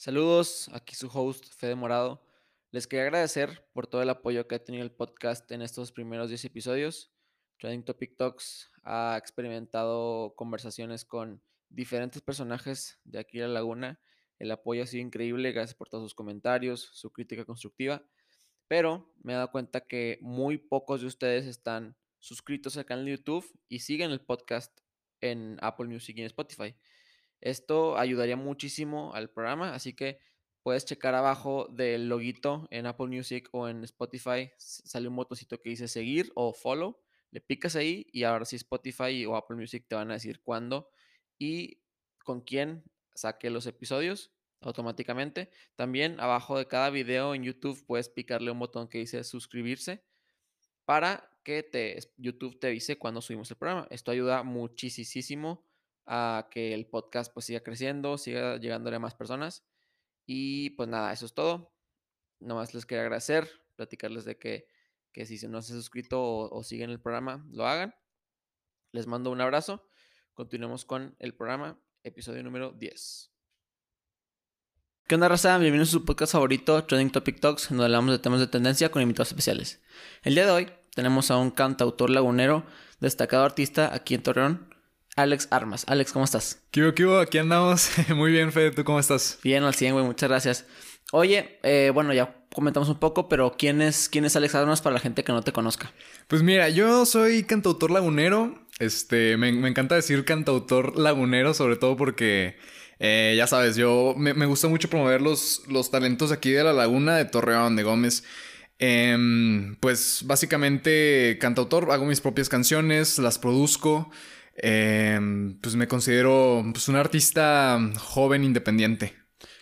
Saludos, aquí su host Fede Morado. Les quería agradecer por todo el apoyo que ha tenido el podcast en estos primeros 10 episodios. Trending Topic Talks ha experimentado conversaciones con diferentes personajes de aquí a la laguna. El apoyo ha sido increíble, gracias por todos sus comentarios, su crítica constructiva. Pero me he dado cuenta que muy pocos de ustedes están suscritos al canal de YouTube y siguen el podcast en Apple Music y en Spotify. Esto ayudaría muchísimo al programa, así que puedes checar abajo del loguito en Apple Music o en Spotify, sale un botoncito que dice seguir o follow, le picas ahí y ahora sí Spotify o Apple Music te van a decir cuándo y con quién saque los episodios automáticamente. También abajo de cada video en YouTube puedes picarle un botón que dice suscribirse para que te, YouTube te avise cuando subimos el programa. Esto ayuda muchísimo a que el podcast pues siga creciendo, siga llegándole a más personas. Y pues nada, eso es todo. Nomás les quería agradecer, platicarles de que, que si no se han suscrito o, o siguen el programa, lo hagan. Les mando un abrazo. Continuemos con el programa, episodio número 10. ¿Qué onda, raza? Bienvenidos a su podcast favorito, Trending Topic Talks, donde hablamos de temas de tendencia con invitados especiales. El día de hoy tenemos a un cantautor lagunero, destacado artista aquí en Torreón, Alex Armas. Alex, ¿cómo estás? ¿Qué hubo? Aquí andamos. Muy bien, Fede. ¿Tú cómo estás? Bien, al 100, güey. Muchas gracias. Oye, eh, bueno, ya comentamos un poco, pero ¿quién es, ¿quién es Alex Armas para la gente que no te conozca? Pues mira, yo soy cantautor lagunero. Este, me, me encanta decir cantautor lagunero, sobre todo porque... Eh, ya sabes, yo me, me, gusta mucho promover los, los talentos aquí de la laguna, de Torreón, de Gómez. Eh, pues básicamente cantautor, hago mis propias canciones, las produzco. Eh, pues me considero pues, un artista joven independiente.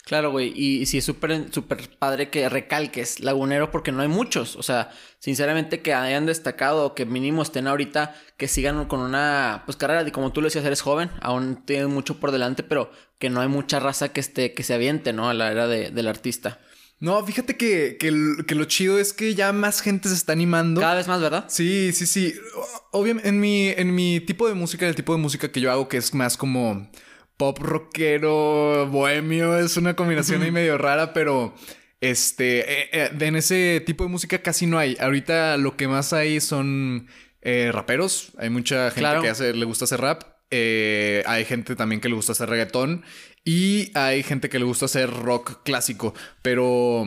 Claro, güey. Y, sí, es súper súper padre que recalques lagunero porque no hay muchos. O sea, sinceramente que hayan destacado que mínimo estén ahorita, que sigan con una pues carrera. Y como tú lo decías, eres joven, aún tienes mucho por delante, pero que no hay mucha raza que esté, que se aviente, ¿no? A la era de, del artista. No, fíjate que, que, que, lo chido es que ya más gente se está animando. Cada vez más, ¿verdad? Sí, sí, sí. Obviamente, en mi, en mi tipo de música, el tipo de música que yo hago, que es más como pop rockero, bohemio, es una combinación ahí medio rara, pero este, eh, eh, en ese tipo de música casi no hay. Ahorita lo que más hay son eh, raperos. Hay mucha gente claro. que hace, le gusta hacer rap. Eh, hay gente también que le gusta hacer reggaetón. Y hay gente que le gusta hacer rock clásico. Pero.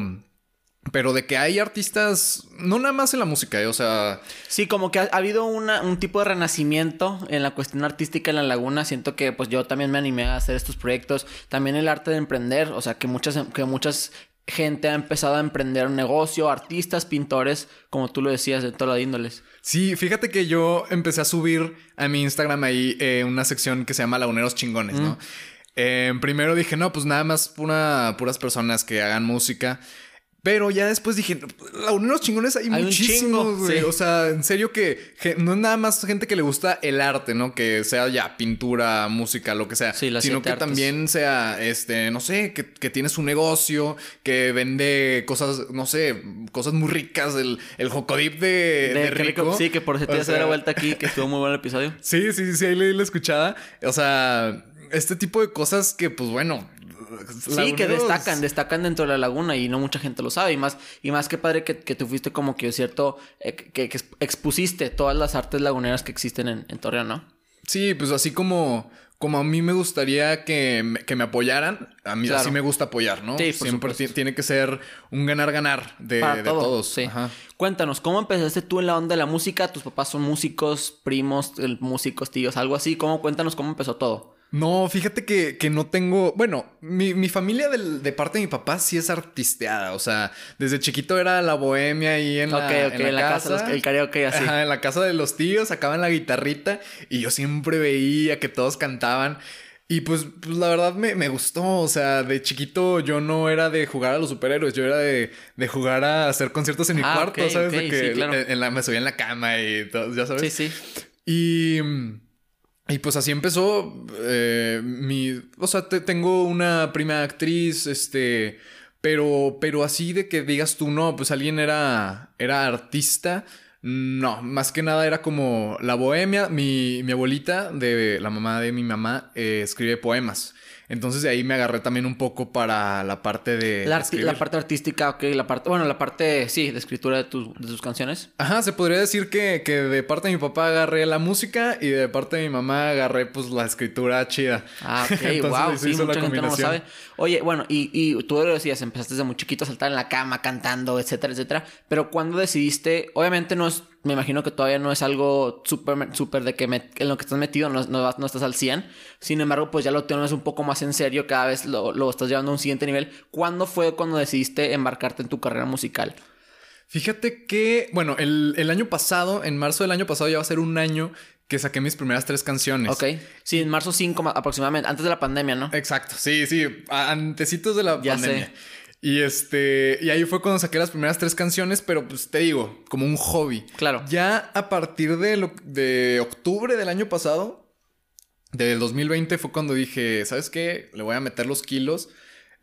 Pero de que hay artistas, no nada más en la música, ¿eh? o sea... Sí, como que ha, ha habido una, un tipo de renacimiento en la cuestión artística en la laguna. Siento que pues yo también me animé a hacer estos proyectos. También el arte de emprender, o sea, que muchas, que muchas gente ha empezado a emprender un negocio, artistas, pintores, como tú lo decías, de todas las índoles. Sí, fíjate que yo empecé a subir a mi Instagram ahí eh, una sección que se llama Laguneros Chingones, mm. ¿no? Eh, primero dije, no, pues nada más pura, puras personas que hagan música. Pero ya después dije, unos chingones hay, hay muchísimos, güey. Sí. O sea, en serio que, que, no es nada más gente que le gusta el arte, ¿no? Que sea ya pintura, música, lo que sea. Sí, sino que artes. también sea, este, no sé, que, que tiene su negocio, que vende cosas, no sé, cosas muy ricas, el, el jocodip de, de, de rico. rico. Sí, que por si te hace la vuelta aquí, que estuvo muy bueno el episodio. Sí, sí, sí, ahí leí la escuchada. O sea, este tipo de cosas que, pues bueno, Sí, que destacan, destacan dentro de la laguna y no mucha gente lo sabe. Y más, y más que padre que, que tú fuiste como que cierto, eh, que, que, expusiste todas las artes laguneras que existen en, en, Torreón, ¿no? Sí, pues así como, como a mí me gustaría que me, que me apoyaran, a mí claro. así me gusta apoyar, ¿no? Sí, Siempre tiene que ser un ganar-ganar de, Para de todo, todos. Sí. Ajá. Cuéntanos, ¿cómo empezaste tú en la onda de la música? ¿Tus papás son músicos, primos, músicos, tíos, algo así? ¿Cómo cuéntanos cómo empezó todo? No, fíjate que, que no tengo. Bueno, mi, mi familia del, de parte de mi papá sí es artisteada. O sea, desde chiquito era la bohemia ahí en la, okay, okay, en la, en la casa. casa el karaoke así. Ajá, en la casa de los tíos sacaban la guitarrita y yo siempre veía que todos cantaban. Y pues, pues la verdad me, me, gustó. O sea, de chiquito yo no era de jugar a los superhéroes, yo era de, de jugar a hacer conciertos en mi ah, cuarto, okay, ¿sabes? Okay, de que sí, claro. en la, me subía en la cama y todo, ya sabes. Sí, sí. Y. Y pues así empezó eh, mi... O sea, te, tengo una prima actriz, este... Pero, pero así de que digas tú, no, pues alguien era, era artista. No, más que nada era como la bohemia. Mi, mi abuelita, de la mamá de mi mamá, eh, escribe poemas. Entonces de ahí me agarré también un poco para la parte de... La, de parte artística, ok, la parte, bueno, la parte, sí, de escritura de, tus de tus canciones. Ajá, se podría decir que, que de parte de mi papá agarré la música y de parte de mi mamá agarré pues la escritura chida. Ah, ok, Entonces, wow, sí, mucha gente no lo combinación. sabe. Oye, bueno, y, y tú lo decías, empezaste desde muy chiquito a saltar en la cama, cantando, etcétera, etcétera. Pero cuando decidiste, obviamente no es, me imagino que todavía no es algo súper, súper de que me- en lo que estás metido no, no, estás al 100. Sin embargo, pues ya lo tienes un poco más en serio, cada vez lo, lo estás llevando a un siguiente nivel. ¿Cuándo fue cuando decidiste embarcarte en tu carrera musical? Fíjate que, bueno, el, el año pasado, en marzo del año pasado ya va a ser un año que saqué mis primeras tres canciones. Ok. Sí, en marzo 5 ma- aproximadamente, antes de la pandemia, ¿no? Exacto, sí, sí, antecitos de la Ya pandemia. sé. Y este, y ahí fue cuando saqué las primeras tres canciones, pero pues te digo, como un hobby. Claro. Ya a partir de, lo- de octubre del año pasado, del 2020, fue cuando dije, ¿sabes qué? Le voy a meter los kilos.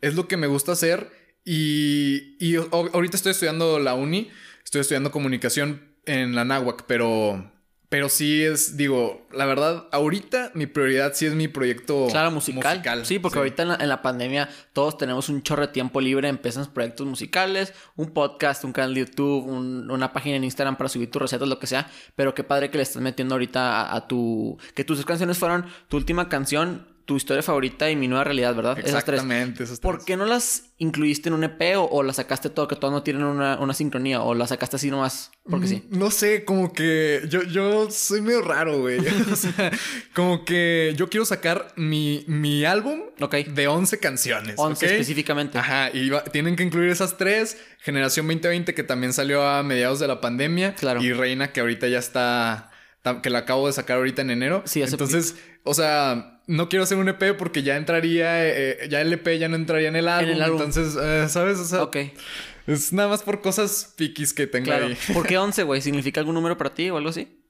Es lo que me gusta hacer. Y, y ahorita estoy estudiando la uni, estoy estudiando comunicación en la náhuac, pero, pero sí es, digo, la verdad, ahorita mi prioridad sí es mi proyecto Claro, musical. Sí, porque ahorita en la, en la pandemia todos tenemos un chorro de tiempo libre. Empiezan proyectos musicales, un podcast, un canal de YouTube, un- una página en Instagram para subir tus recetas, lo que sea. Pero qué padre que le estás metiendo ahorita a, a tu. Que tus canciones fueron tu última canción, tu historia favorita y mi nueva realidad, ¿verdad? Esas tres. Exactamente. esos ¿Por tres. qué no las incluiste en un EP o, o las sacaste todo que todas no tienen una, una sincronía? ¿O las sacaste así nomás? Porque sí. Mm, No sé, como que yo, yo soy medio raro, güey. o sea, como que yo quiero sacar mi, mi álbum Ok. de 11 canciones. 11 ¿ok? específicamente. Ajá, y va- tienen que incluir esas tres. Generación 2020 que también salió a mediados de la pandemia. Claro. Y Reina que ahorita ya está, que la acabo de sacar ahorita en enero. Sí, hace Entonces, o sea, no quiero hacer un EP porque ya entraría, eh, ya el EP ya no entraría en el álbum. el álbum. Entonces, eh, ¿sabes? O sea, Ok, es nada más por cosas piquis que tengo claro. ahí. ¿Por qué 11, güey? ¿Significa algún número para ti o algo así?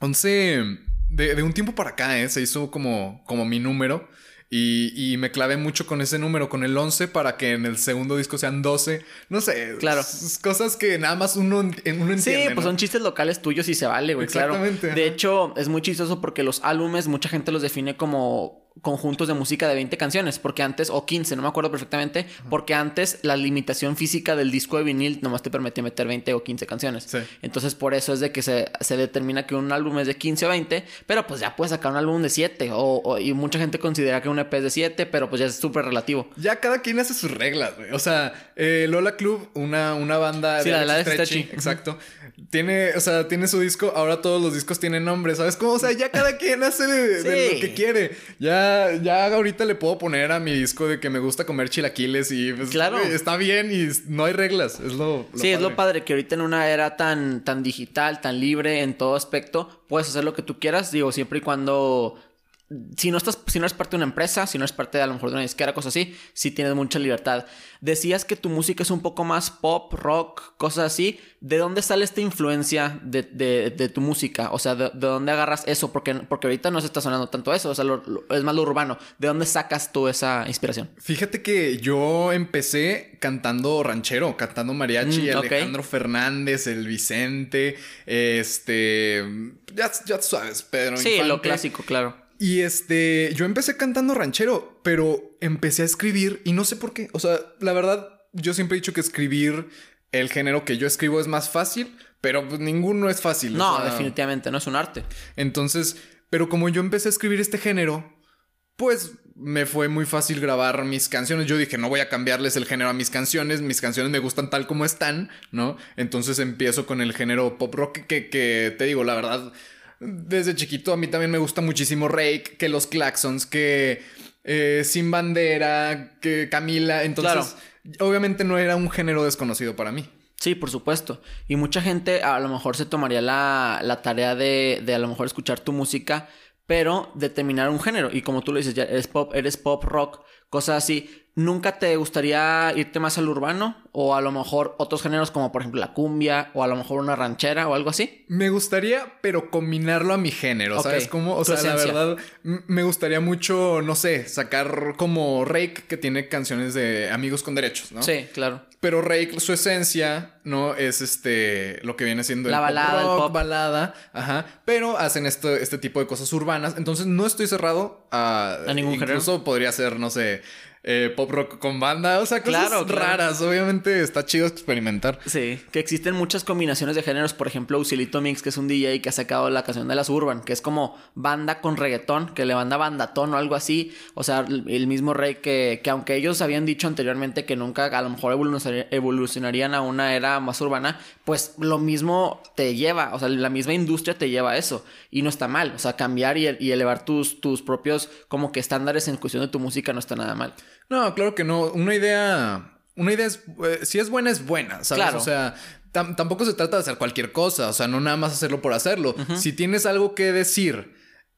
11, de, de un tiempo para acá, ¿eh? Se hizo como, como mi número. Y, y me clavé mucho con ese número, con el 11, para que en el segundo disco sean 12. No sé. Claro. Cosas que nada más uno, uno Sí, entiende. pues ¿no? son chistes locales tuyos y se vale, güey, claro. Exactamente, De ajá. hecho, es muy chistoso porque los álbumes mucha gente los define como conjuntos de música de 20 canciones, porque antes, o 15, no me acuerdo perfectamente, porque antes la limitación física del disco de vinil nomás te permitía meter 20 o 15 canciones. Sí. Entonces, por eso es de que se, se determina que un álbum es de 15 o 20, pero pues ya puedes sacar un álbum de 7, o, o- y mucha gente considera que un EP es de 7, pero pues ya es súper relativo. Ya cada quien hace sus reglas, güey. O sea, eh, Lola Club, una, una banda Sí, de la de Stretchy, Stretchy. Exacto. Tiene, o sea, tiene su disco. Ahora todos los discos tienen nombre, ¿sabes? Como, o sea, ya cada quien hace de, de Sí. lo que quiere. Ya, ya ahorita le puedo poner a mi disco de que me gusta comer chilaquiles y pues, Claro. está bien y no hay reglas. Es lo, Sí, es lo padre que ahorita en una era tan, tan digital, tan libre en todo aspecto, puedes hacer lo que tú quieras, digo, siempre y cuando... Si no estás, si no eres parte de una empresa, si no eres parte de a lo mejor de una disquera, cosas así, sí tienes mucha libertad. Decías que tu música es un poco más pop, rock, cosas así. ¿De dónde sale esta influencia de, de- de tu música? O sea, ¿de, de dónde agarras eso? Porque, porque ahorita no se está sonando tanto eso, o sea, lo- lo- es más lo urbano. ¿De dónde sacas tú esa inspiración? Fíjate que yo empecé cantando ranchero, cantando mariachi, Mm. Alejandro Fernández, el Vicente, este, ya, ya tú sabes, Pedro. Sí, lo clásico, claro. Y este, yo empecé cantando ranchero, pero empecé a escribir y no sé por qué. O sea, la verdad, yo siempre he dicho que escribir el género que yo escribo es más fácil, pero pues ninguno es fácil. o No, sea, definitivamente, no es un arte. Entonces, pero como yo empecé a escribir este género, pues me fue muy fácil grabar mis canciones. Yo dije, no voy a cambiarles el género a mis canciones, mis canciones me gustan tal como están, ¿no? Entonces empiezo con el género pop rock que, que te digo, la verdad, desde chiquito a mí también me gusta muchísimo Rake, que los Claxons, que eh, Sin Bandera, que Camila. Entonces, obviamente no era un género desconocido para mí. Sí, por supuesto. Y mucha gente a lo mejor se tomaría la, la tarea de, de a lo mejor escuchar tu música, pero determinar un género. Y como tú lo dices, ya eres pop, eres pop rock, cosas así. ¿Nunca te gustaría irte más al urbano? O a lo mejor otros géneros como por ejemplo la cumbia o a lo mejor una ranchera o algo así. Me gustaría, pero combinarlo a mi género, ¿sabes cómo? O sea, la verdad, me gustaría mucho, no sé, sacar como Rake que tiene canciones de amigos con derechos, ¿no? Sí, claro. Pero Rake, su esencia, ¿no? Es este, lo que viene siendo la balada, pop el pop. balada, ajá. Pero hacen este, este tipo de cosas urbanas. Entonces no estoy cerrado a... A ningún género. Incluso podría ser, no sé eh, pop rock con banda, o sea, cosas raras. Obviamente está chido experimentar. Sí, que existen muchas combinaciones de géneros. Por ejemplo, Usilito Mix, que es un DJ que ha sacado la canción de las Urban, que es como banda con reggaetón, que le banda bandatón o algo así. O sea, el mismo rey que, que aunque ellos habían dicho anteriormente que nunca a lo mejor evolucionarían a una era más urbana, pues lo mismo te lleva, o sea, la misma industria te lleva a eso. Y no está mal, o sea, cambiar y, y elevar tus, tus propios como que estándares en cuestión de tu música no está nada mal. No, claro que no. Una idea. Una idea es. Eh, si es buena, es buena, ¿sabes? Claro. O sea, tampoco se trata de hacer cualquier cosa. O sea, no nada más hacerlo por hacerlo. Si tienes algo que decir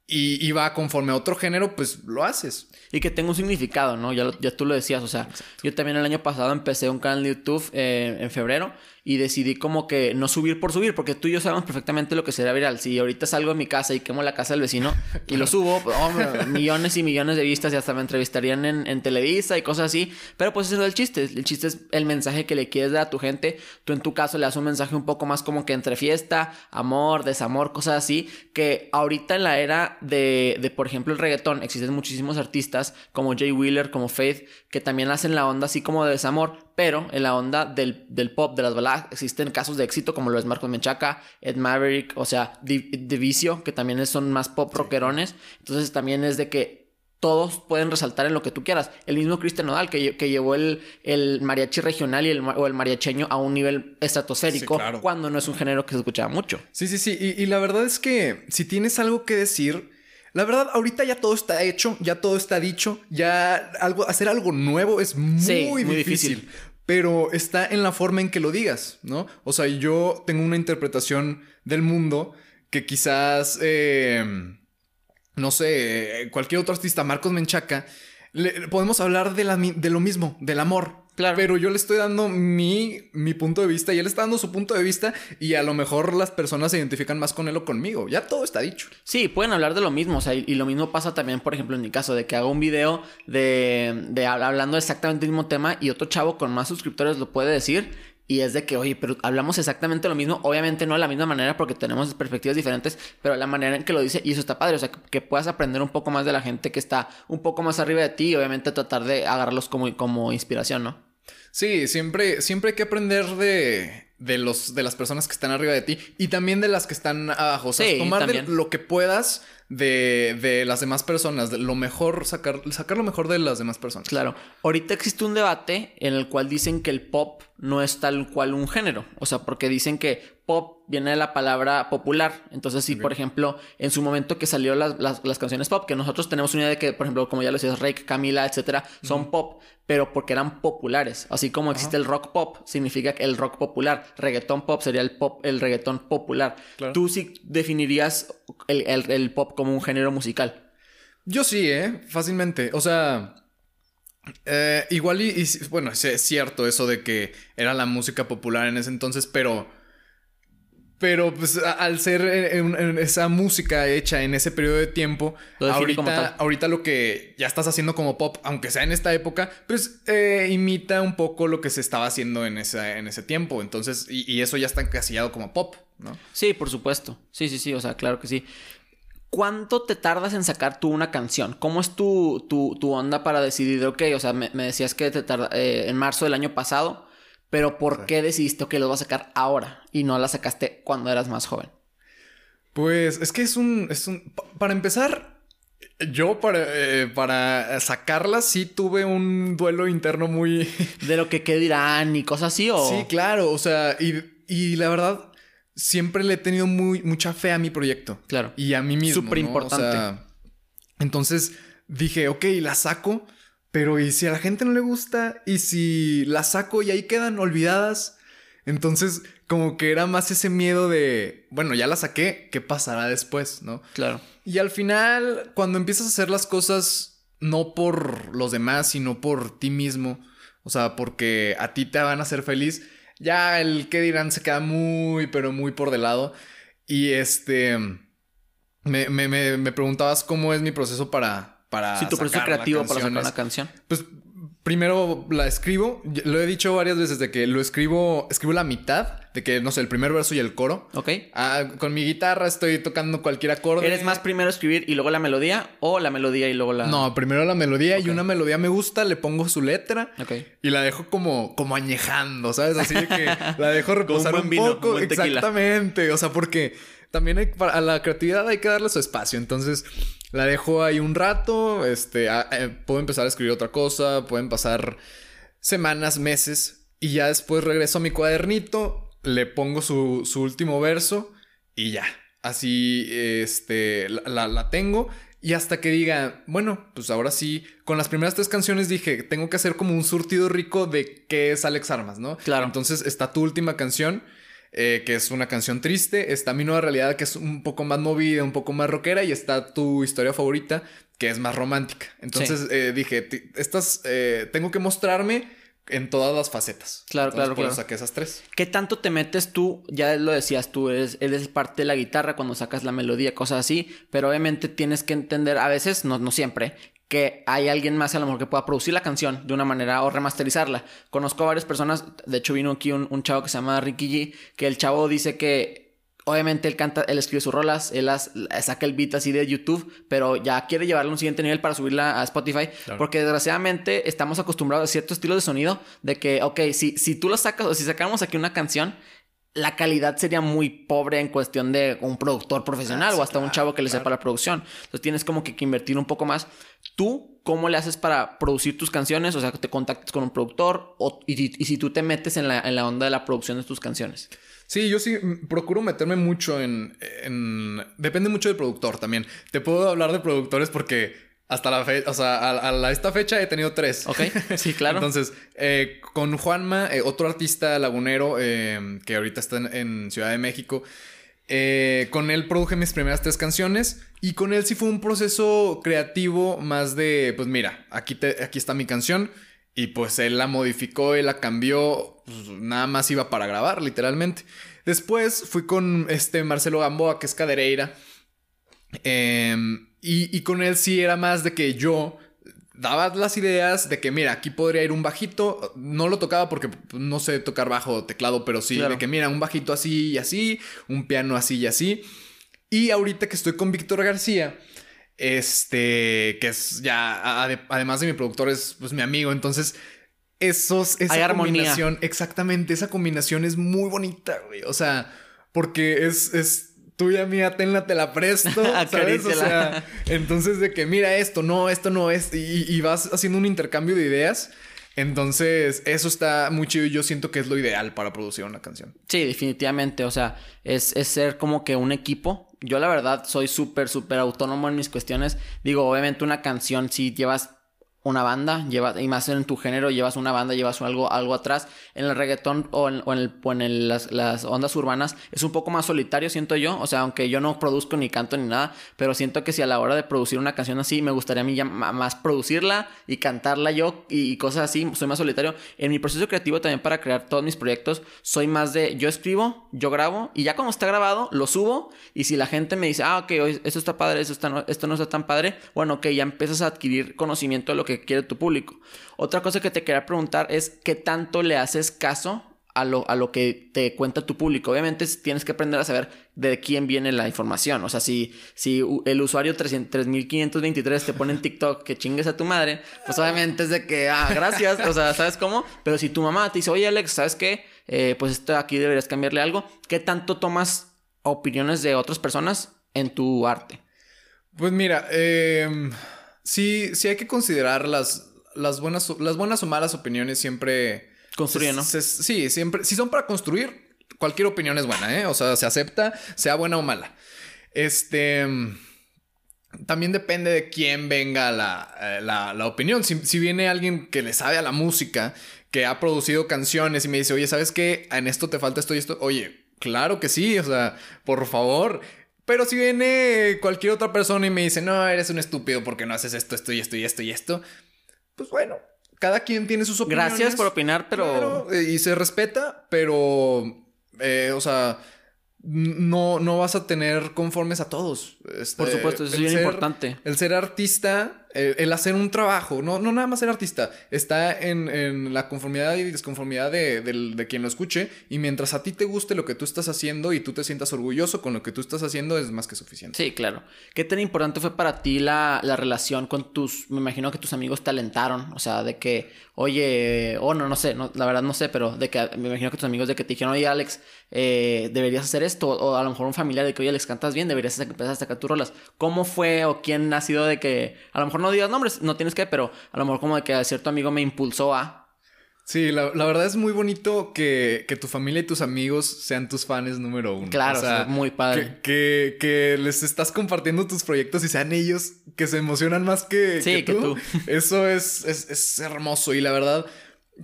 y, va conforme a otro género, pues lo haces. Y que tenga un significado, ¿no? Ya, ya tú lo decías. O sea, yo también el año pasado empecé un canal de YouTube eh, en febrero y decidí como que no subir por subir, porque tú y yo sabemos perfectamente lo que será viral. Si ahorita salgo de mi casa y quemo la casa del vecino y lo subo, pues, millones y millones de vistas y hasta me entrevistarían en, Televisa y cosas así. Pero pues eso es el chiste. El chiste es el mensaje que le quieres dar a tu gente. Tú en tu caso le das un mensaje un poco más como que entre fiesta, amor, desamor, cosas así. Que ahorita en la era de, de por ejemplo, el reggaetón, existen muchísimos artistas como Jay Wheeler, como Faith, que también hacen la onda así como de desamor, pero en la onda del, del pop, de las baladas, existen casos de éxito como lo es Marcos Menchaca, Ed Maverick, o sea, Divicio, que también son más pop rockerones. Entonces también es de que todos pueden resaltar en lo que tú quieras. El mismo Cristian Nodal, que, que llevó el, el, mariachi regional y el, o el mariacheño a un nivel estratosférico, cuando no es un género que se escuchaba mucho. Sí, sí, sí. Y, la verdad es que si tienes algo que decir, la verdad, ahorita ya todo está hecho, ya todo está dicho, ya algo, hacer algo nuevo es muy, muy difícil pero está en la forma en que lo digas, ¿no? O sea, yo tengo una interpretación del mundo que quizás, eh, no sé, cualquier otro artista, Marcos Menchaca, podemos hablar de lo mismo, del amor, Claro. Pero yo le estoy dando mi, mi punto de vista y él está dando su punto de vista y a lo mejor las personas se identifican más con él o conmigo. Ya todo está dicho. Sí, pueden hablar de lo mismo. O sea, y, lo mismo pasa también, por ejemplo, en mi caso, de que hago un video de, de hablando exactamente del mismo tema y otro chavo con más suscriptores lo puede decir y es de que, oye, pero hablamos exactamente lo mismo. Obviamente no de la misma manera porque tenemos perspectivas diferentes, pero la manera en que lo dice, y eso está padre. O sea, que, puedas aprender un poco más de la gente que está un poco más arriba de ti y obviamente tratar de agarrarlos como, como inspiración, ¿no? Sí, siempre, siempre hay que aprender de, de, los, de las personas que están arriba de ti y también de las que están abajo. O sea, tomar lo que puedas de, de, las demás personas, de lo mejor, sacar, sacar lo mejor de las demás personas. Claro. Ahorita existe un debate en el cual dicen que el pop no es tal cual un género. O sea, porque dicen que pop viene de la palabra popular. Entonces, si, por ejemplo, en su momento que salió las, las, canciones pop, que nosotros tenemos una idea de que, por ejemplo, como ya lo decías, Rake, Camila, etcétera, son pop, pero porque eran populares. Así como existe el rock pop, significa que el rock popular. Reggaetón pop sería el pop, el reggaetón popular. Tú sí definirías el, el pop como un género musical. Yo sí, ¿eh? Fácilmente. O sea, eh, igual y, bueno, es cierto eso de que era la música popular en ese entonces, pero... Pero pues al ser esa música hecha en ese periodo de tiempo, ahorita, ahorita lo que ya estás haciendo como pop, aunque sea en esta época, pues eh, imita un poco lo que se estaba haciendo en, esa, en ese tiempo. Entonces, y, y, eso ya está encasillado como pop, ¿no? Sí, por supuesto. Sí, sí, sí, o sea, claro que sí. ¿Cuánto te tardas en sacar tú una canción? ¿Cómo es tu, tu, onda para decidir, ok, o sea, me, decías que te tarda, eh, en marzo del año pasado, pero ¿por qué decidiste que lo vas a sacar ahora y no la sacaste cuando eras más joven? Pues es que es un, es un para empezar, yo para, eh, para sacarla sí tuve un duelo interno muy... De lo que qué dirán y cosas así o... Sí, claro, o sea, y, y la verdad siempre le he tenido muy, mucha fe a mi proyecto. Claro. Y a mí mismo. Súper importante. entonces dije, ok, la saco, pero ¿y si a la gente no le gusta? ¿Y si la saco y ahí quedan olvidadas? Entonces, como que era más ese miedo de, bueno, ya la saqué, ¿qué pasará después, no? Claro. Y al final, cuando empiezas a hacer las cosas no por los demás, sino por ti mismo. O sea, porque a ti te van a hacer feliz. Ya el que dirán se queda muy, pero muy por de lado. Y este. Me, me, me, preguntabas cómo es mi proceso para. para sí, tu proceso creativo para sacar una canción. Pues primero la escribo. Lo he dicho varias veces de que lo escribo, escribo la mitad, de que no sé, el primer verso y el coro. Ok. Ah, con mi guitarra estoy tocando cualquier acorde. ¿Eres más primero escribir y luego la melodía o la melodía y luego la.? No, primero la melodía y una melodía me gusta, le pongo su letra. Ok. Y la dejo como, como añejando, ¿sabes? Así de que la dejo reposar un, poco. Exactamente. O sea, porque también hay, a la creatividad hay que darle su espacio. Entonces la dejo ahí un rato. Este, eh, puedo empezar a escribir otra cosa. Pueden pasar semanas, meses. Y ya después regreso a mi cuadernito. Le pongo su, su último verso. Y ya. Así, este, la, la tengo. Y hasta que diga, bueno, pues ahora sí, con las primeras tres canciones dije, tengo que hacer como un surtido rico de qué es Alex Armas, ¿no? Claro. Entonces está tu última canción eh, que es una canción triste. Está Mi Nueva Realidad, que es un poco más movida, un poco más rockera. Y está tu historia favorita, que es más romántica. Entonces eh, dije, estas, eh, tengo que mostrarme en todas las facetas. Claro, claro, por claro. saqué esas tres. ¿Qué tanto te metes tú? Ya lo decías tú, eres, eres parte de la guitarra cuando sacas la melodía, cosas así, pero obviamente tienes que entender, a veces, no, no siempre, que hay alguien más a lo mejor que pueda producir la canción de una manera o remasterizarla. Conozco a varias personas, de hecho vino aquí un, chavo que se llama Ricky G, que el chavo dice que obviamente él canta, él escribe sus rolas, él saca el beat así de YouTube, pero ya quiere llevarlo a un siguiente nivel para subirla a Spotify, porque desgraciadamente estamos acostumbrados a cierto estilo de sonido, de que, ok, si, si tú lo sacas o si sacamos aquí una canción, la calidad sería muy pobre en cuestión de un productor profesional o hasta un chavo que le sepa la producción. Entonces tienes como que, invertir un poco más. ¿Tú cómo le haces para producir tus canciones? O sea, que te contactes con un productor o, y, si tú te metes en la, en la, onda de la producción de tus canciones. Sí, yo sí procuro meterme mucho en, en... Depende mucho del productor también. Te puedo hablar de productores porque hasta la fecha, o sea, a, esta fecha he tenido tres. Ok, sí, claro. Entonces, eh, con Juanma, eh, otro artista lagunero eh, que ahorita está en, Ciudad de México, con él produje mis primeras tres canciones y con él sí fue un proceso creativo más de, pues mira, aquí, aquí está mi canción y pues él la modificó, él la cambió, pues, nada más iba para grabar, literalmente. Después fui con este Marcelo Gamboa, que es cadereira. Eh, y, con él sí era más de que yo daba las ideas de que, mira, aquí podría ir un bajito. No lo tocaba porque no sé tocar bajo o teclado, pero sí, de que, mira, un bajito así y así, un piano así y así. Y ahorita que estoy con Víctor García, este, que es ya, además de mi productor, es pues mi amigo, entonces... Esos, esa Hay combinación, exactamente, esa combinación es muy bonita, güey. O sea, porque es, es tuya mía, tenla, te la presto, ¿sabes? O sea, entonces de que mira esto, no, esto no es, y, vas haciendo un intercambio de ideas. Entonces, eso está muy chido y yo siento que es lo ideal para producir una canción. Sí, definitivamente. O sea, es, es ser como que un equipo. Yo la verdad soy súper, súper autónomo en mis cuestiones. Digo, obviamente una canción si llevas una banda, llevas, y más en tu género, llevas una banda, llevas algo, algo atrás. En el reggaetón o en, el, en las, las, ondas urbanas es un poco más solitario, siento yo. O sea, aunque yo no produzco ni canto ni nada, pero siento que si a la hora de producir una canción así, me gustaría a mí ya más producirla y cantarla yo y, cosas así, soy más solitario. En mi proceso creativo también para crear todos mis proyectos, soy más de yo escribo, yo grabo y ya como está grabado, lo subo y si la gente me dice, ah, ok, esto está padre, esto, está esto no está tan padre, bueno, ok, ya empiezas a adquirir conocimiento de lo que quiere tu público. Otra cosa que te quería preguntar es qué tanto le haces caso a lo, a lo que te cuenta tu público. Obviamente tienes que aprender a saber de quién viene la información. O sea, si, si el usuario 3523 te pone en TikTok que chingues a tu madre, pues obviamente es de que, ah, gracias. O sea, ¿sabes cómo? Pero si tu mamá te dice, oye Alex, ¿sabes qué? Eh, pues esto aquí deberías cambiarle algo. ¿Qué tanto tomas opiniones de otras personas en tu arte? Pues mira, eh sí, sí hay que considerar las, las, buenas, las buenas o malas opiniones siempre... Construyen, ¿no? sí, siempre. Si son para construir, cualquier opinión es buena, ¿eh? O sea, se acepta, sea buena o mala. Este... También depende de quién venga la, eh, la, la opinión. Si, si, viene alguien que le sabe a la música, que ha producido canciones y me dice, oye, ¿sabes qué? En esto te falta esto y esto. Oye, claro que sí, o sea, por favor Pero si viene cualquier otra persona y me dice, no, eres un estúpido porque no haces esto, esto y esto y esto y esto, pues bueno, cada quien tiene sus opiniones. Gracias por opinar, pero... Claro, eh, y se respeta, pero, eh, o sea, no, no vas a tener conformes a todos. Este, Por supuesto, eso es bien ser- importante. El ser artista, el, el hacer un trabajo, no, no nada más ser artista, está en, en la conformidad y desconformidad de, del- de quien lo escuche. Y mientras a ti te guste lo que tú estás haciendo y tú te sientas orgulloso con lo que tú estás haciendo, es más que suficiente. Sí, claro. ¿Qué tan importante fue para ti la, la relación con tus... Me imagino que tus amigos te alentaron. O sea, de que, oye, o no, no sé, no, la verdad no sé, pero de que me imagino que tus amigos de que te dijeron, oye, Alex, eh, deberías hacer esto. O a lo mejor un familiar de que, oye, Alex, cantas bien, deberías empezar a sacar tus rolas. ¿Cómo fue o quién ha sido de que... A lo mejor no digas nombres, no tienes que, pero a lo mejor como de que cierto amigo me impulsó a... Sí, la, la verdad es muy bonito que, que tu familia y tus amigos sean tus fans número uno. Claro, O sea, es muy padre. Que, que, que les estás compartiendo tus proyectos y sean ellos que se emocionan más que, Sí, que tú. Eso es, es, es hermoso y la verdad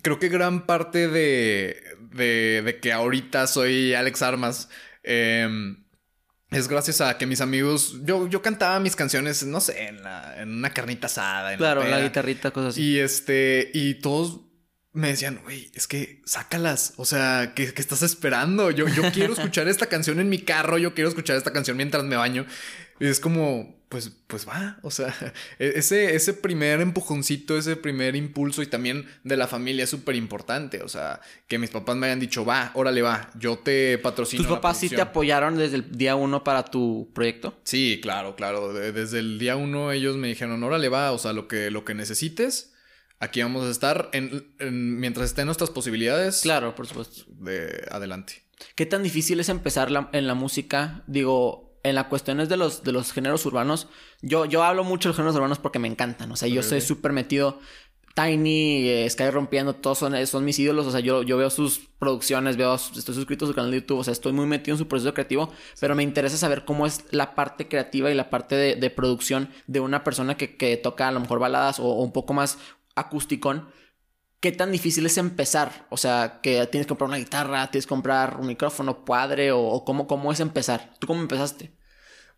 creo que gran parte de, de, de que ahorita soy Alex Armas em, es gracias a que mis amigos, yo, yo cantaba mis canciones, no sé, en, la- en una carnita asada. En Claro, la peda. guitarrita, cosas así. Y este, y todos me decían, güey, es que sácalas. O sea, ¿qué, qué estás esperando? Yo, yo quiero escuchar esta canción en mi carro, yo quiero escuchar esta canción mientras me baño. Y es como, pues, pues va. O sea, e- ese, ese primer empujoncito, ese primer impulso y también de la familia es súper importante. O sea, que mis papás me hayan dicho, va, órale, va, yo te patrocino. ¿Tus papás sí te producción". apoyaron desde el día uno para tu proyecto? Sí, claro, claro. De- Desde el día uno ellos me dijeron, órale va, o sea, lo que, lo que necesites, aquí vamos a estar en, en- mientras estén nuestras posibilidades. Claro, por supuesto. De adelante. ¿Qué tan difícil es empezar la- en la música? Digo, en las cuestiones de los, de los géneros urbanos, yo, yo hablo mucho de los géneros urbanos porque me encantan. O sea, yo soy súper metido. Tiny, eh, Sky Rompiendo, todos son, son mis ídolos. O sea, yo, yo veo sus producciones, veo, estoy suscrito a su canal de YouTube. O sea, estoy muy metido en su proceso creativo. Pero me interesa saber cómo es la parte creativa y la parte de, de producción de una persona que, que toca a lo mejor baladas o, o un poco más acústicón. ¿Qué tan difícil es empezar? O sea, que tienes que comprar una guitarra, tienes que comprar un micrófono, padre, o, o cómo, cómo es empezar. ¿Tú cómo empezaste?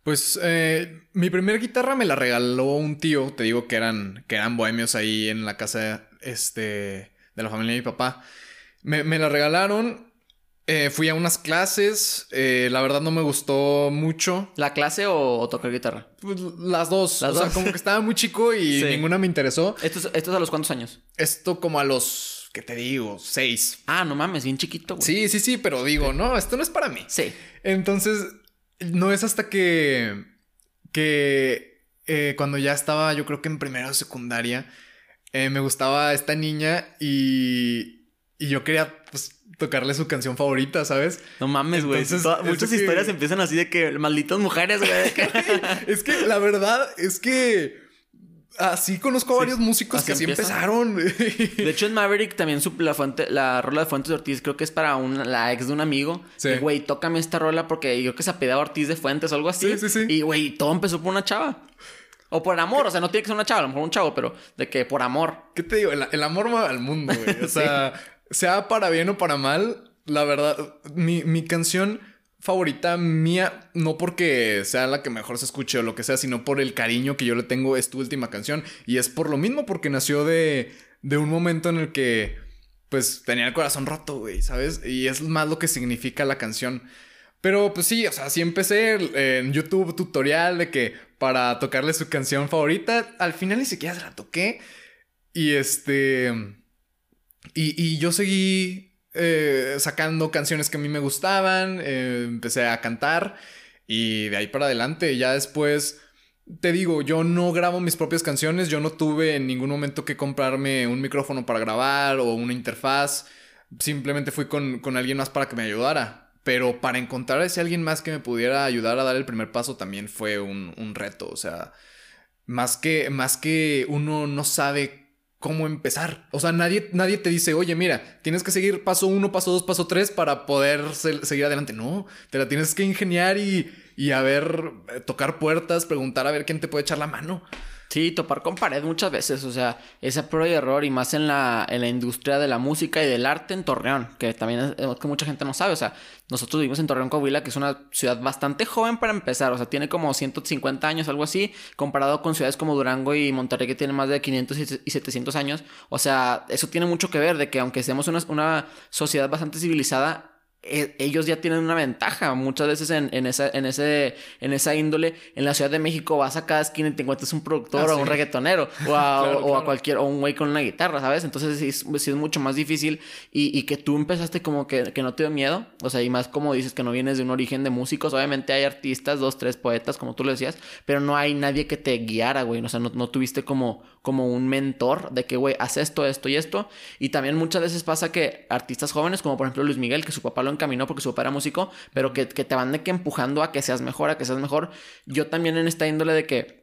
Pues eh, mi primer guitarra me la regaló un tío, te digo que eran, que eran bohemios ahí en la casa este, de la familia de mi papá. Me la regalaron, eh, fui a unas clases, eh, la verdad no me gustó mucho. ¿La clase o, o tocar guitarra? Pues las dos, Las o sea, como que estaba muy chico y Sí. ninguna me interesó. ¿Esto es, esto es a los cuántos años? Esto como a los, ¿qué te digo? Seis. Ah, no mames, bien chiquito, güey. Sí, sí, sí, pero digo, no, esto no es para mí. Sí. Entonces, no es hasta que, que eh, cuando ya estaba, yo creo que en primero de secundaria, me gustaba esta niña y, y yo quería, tocarle su canción favorita, ¿sabes? No mames, güey. Muchas que- historias empiezan así de que malditas mujeres, güey. Es que la verdad es que así conozco a Sí, varios músicos que así empezaron. De hecho, en Maverick también su, la, fuente, la rola de Fuentes de Ortiz creo que es para una- la ex de un amigo. Sí. Y, Güey, tócame esta rola porque yo creo que se apellidaba Ortiz de Fuentes o algo así. Sí, sí, sí. Y, güey, todo empezó por una chava. O por amor, o sea, no tiene que ser una chava, a lo mejor un chavo, pero de que por amor. ¿Qué te digo? El, el amor mueve al mundo, güey. O sea, sea para bien o para mal, la verdad, mi, mi canción favorita mía, no porque sea la que mejor se escuche o lo que sea, sino por el cariño que yo le tengo, es tu última canción. Y es por lo mismo, porque nació de, de un momento en el que, pues, tenía el corazón roto, güey, ¿sabes? Y es más lo que significa la canción. Pero pues sí, o sea, sí empecé en YouTube tutorial de que para tocarle su canción favorita, al final ni siquiera se la toqué. Y este... Y, y yo seguí eh, sacando canciones que a mí me gustaban, eh, empecé a cantar y de ahí para adelante, ya después... Te digo, yo no grabo mis propias canciones, yo no tuve en ningún momento que comprarme un micrófono para grabar o una interfaz, simplemente fui con, con alguien más para que me ayudara. Pero para encontrar a ese alguien más que me pudiera ayudar a dar el primer paso también fue un, un reto. O sea, más que, más que uno no sabe cómo empezar. O sea, nadie, nadie te dice, oye, mira, tienes que seguir paso uno, paso dos, paso tres para poder se- seguir adelante. No, te la tienes que ingeniar y, y a ver, eh, tocar puertas, preguntar a ver quién te puede echar la mano. Sí, topar con pared muchas veces, o sea, ese prueba y error y más en la, en la industria de la música y del arte en Torreón, que también es, que mucha gente no sabe, o sea, nosotros vivimos en Torreón, Coahuila, que es una ciudad bastante joven para empezar, o sea, tiene como 150 años, algo así, comparado con ciudades como Durango y Monterrey que tienen más de 500 y 700 años, o sea, eso tiene mucho que ver de que aunque seamos una, una sociedad bastante civilizada, ellos ya tienen una ventaja muchas veces en, en, esa, en, ese, en esa índole. En la Ciudad de México vas a cada esquina y te encuentras un productor ah, o un reggaetonero o a, o, a cualquier, o un güey con una guitarra, ¿sabes? Entonces sí, es mucho más difícil y, y, que tú empezaste como que, que no te dio miedo, o sea, y más como dices que no vienes de un origen de músicos, obviamente hay artistas, dos, tres poetas, como tú lo decías, pero no hay nadie que te guiara, güey, o sea, no, no tuviste como, como un mentor de que, güey, haz esto, esto y esto. Y también muchas veces pasa que artistas jóvenes, como por ejemplo Luis Miguel, que su papá lo encaminó porque su papá era músico, pero que, que te van de que empujando a que seas mejor, a que seas mejor. Yo también en esta índole de que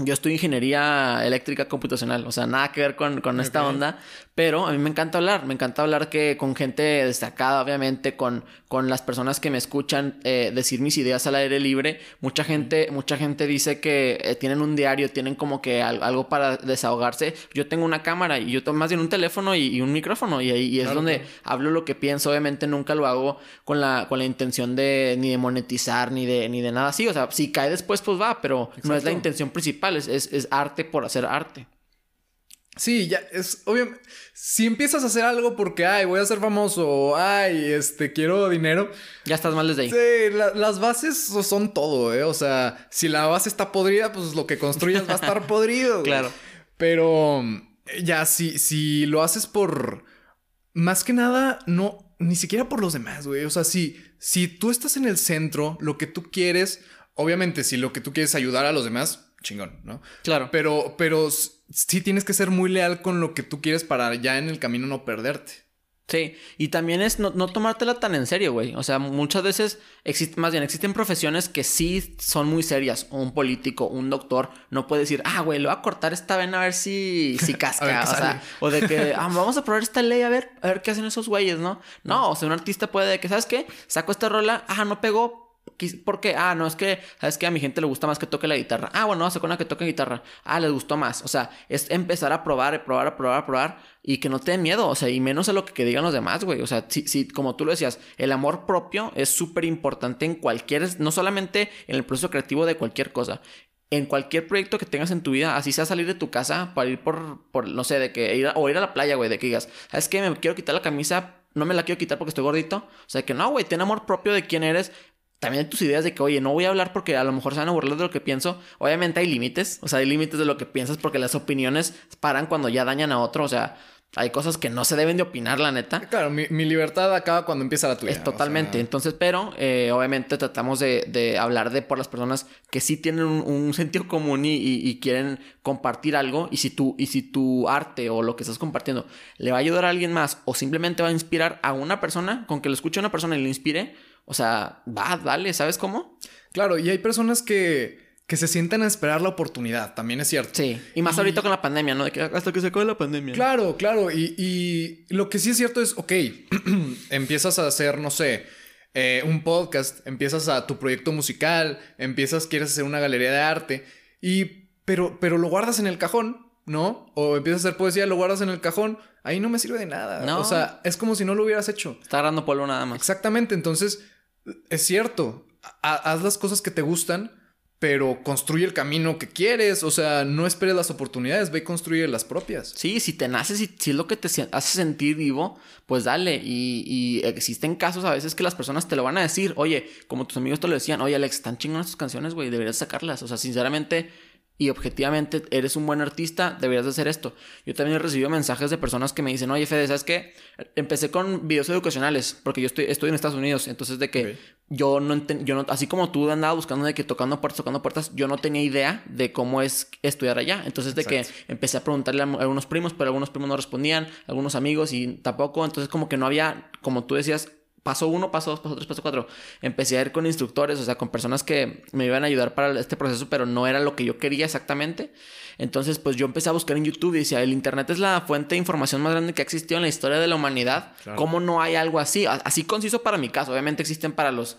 yo estoy ingeniería eléctrica computacional, o sea, nada que ver con, con esta onda, pero a mí me encanta hablar, me encanta hablar que con gente destacada, obviamente, con, con las personas que me escuchan eh, decir mis ideas al aire libre. Mucha gente, mucha gente dice que eh, tienen un diario, tienen como que algo para desahogarse. Yo tengo una cámara y yo tengo más bien un teléfono y, un micrófono y ahí es donde hablo lo que pienso. Obviamente nunca lo hago con la, con la intención de ni de monetizar ni de, ni de nada así. O sea, si cae después, pues va, pero no es la intención principal, es, es, es arte por hacer arte. Sí, ya es obvio. Si empiezas a hacer algo porque, ay, voy a ser famoso, ay, este, quiero dinero. Ya estás mal desde ahí. Sí, las bases son todo, ¿eh? O sea, si la base está podrida, pues lo que construyas va a estar podrido. Claro. Pero ya, si, si lo haces por. Más que nada, no. Ni siquiera por los demás, güey. O sea, si, si tú estás en el centro, lo que tú quieres. Obviamente, si lo que tú quieres es ayudar a los demás, chingón, ¿no? Claro. Pero, pero sí tienes que ser muy leal con lo que tú quieres para ya en el camino no perderte. Sí, y también es no, no tomártela tan en serio, güey. O sea, muchas veces, existe, más bien, existen profesiones que sí son muy serias. Un político, un doctor, no puede decir, ah, güey, lo voy a cortar esta vena a ver si, si casca. o sea, o de que, ah, vamos a probar esta ley a ver, a ver qué hacen esos güeyes, ¿no? No, o sea, un artista puede de que, ¿sabes qué? Saco esta rola, ah, no pegó, ¿Por qué? Ah, no, es que, ¿sabes que A mi gente le gusta más que toque la guitarra. Ah, bueno, vamos a una que toque guitarra. Ah, les gustó más. O sea, es empezar a probar, a probar, a probar, a probar y que no te den miedo. O sea, y menos a lo que, digan los demás, güey. O sea, si, si, como tú lo decías, el amor propio es súper importante en cualquier, no solamente en el proceso creativo de cualquier cosa. En cualquier proyecto que tengas en tu vida, así sea salir de tu casa para ir por, por no sé, de que ir o ir a la playa, güey, de que digas, ¿sabes qué? Me quiero quitar la camisa no me la quiero quitar porque estoy gordito. O sea, que no, güey, ten amor propio de quién eres también tus ideas de que, oye, no voy a hablar porque a lo mejor se van a burlar de lo que pienso. Obviamente hay límites, o sea, hay límites de lo que piensas porque las opiniones paran cuando ya dañan a otro, o sea, hay cosas que no se deben de opinar, la neta. Claro, mi, libertad acaba cuando empieza la tuya. Es totalmente. Entonces, pero eh, obviamente tratamos de, hablar de por las personas que sí tienen un, sentido común y, quieren compartir algo. Y si, tú, y si tu arte o lo que estás compartiendo le va a ayudar a alguien más o simplemente va a inspirar a una persona, con que lo escuche a una persona y le inspire, o sea, va, dale, ¿sabes cómo? Claro, y hay personas que, que se sienten a esperar la oportunidad, también es cierto. Sí, y más ahorita con la pandemia, ¿no? De que hasta que se acabe la pandemia. Claro, claro, y, y lo que sí es cierto es, ok, empiezas a hacer, no sé, eh, un podcast, empiezas a tu proyecto musical, empiezas, quieres hacer una galería de arte, y, pero, pero lo guardas en el cajón, ¿no? O empiezas a hacer poesía, lo guardas en el cajón, ahí no me sirve de nada. No. O sea, es como si no lo hubieras hecho. Está agarrando polvo nada más. Exactamente, entonces es cierto, haz las cosas que te gustan, pero construye el camino que quieres, o sea, no esperes las oportunidades, ve y construye las propias. Sí, si te naces y si es lo que te hace sentir vivo, pues dale. Y, y, existen casos a veces que las personas te lo van a decir, oye, como tus amigos te lo decían, oye Alex, están chingonas tus canciones, güey, deberías sacarlas. O sea, sinceramente, y objetivamente eres un buen artista, deberías de hacer esto. Yo también he recibido mensajes de personas que me dicen, oye Fede, ¿sabes qué? Empecé con videos educacionales, porque yo estoy, estoy en Estados Unidos, entonces de que yo no yo no, así como tú andaba buscando de que tocando puertas, tocando puertas, yo no tenía idea de cómo es estudiar allá. Entonces de que empecé a preguntarle a algunos primos, pero algunos primos no respondían, algunos amigos y tampoco, entonces como que no había, como tú decías, paso uno, paso dos, paso tres, paso cuatro. Empecé a ir con instructores, o sea, con personas que me iban a ayudar para este proceso, pero no era lo que yo quería exactamente. Entonces, pues yo empecé a buscar en YouTube y decía, el Internet es la fuente de información más grande que ha existido en la historia de la humanidad. ¿Cómo no hay algo así? Así conciso para mi caso. Obviamente existen para los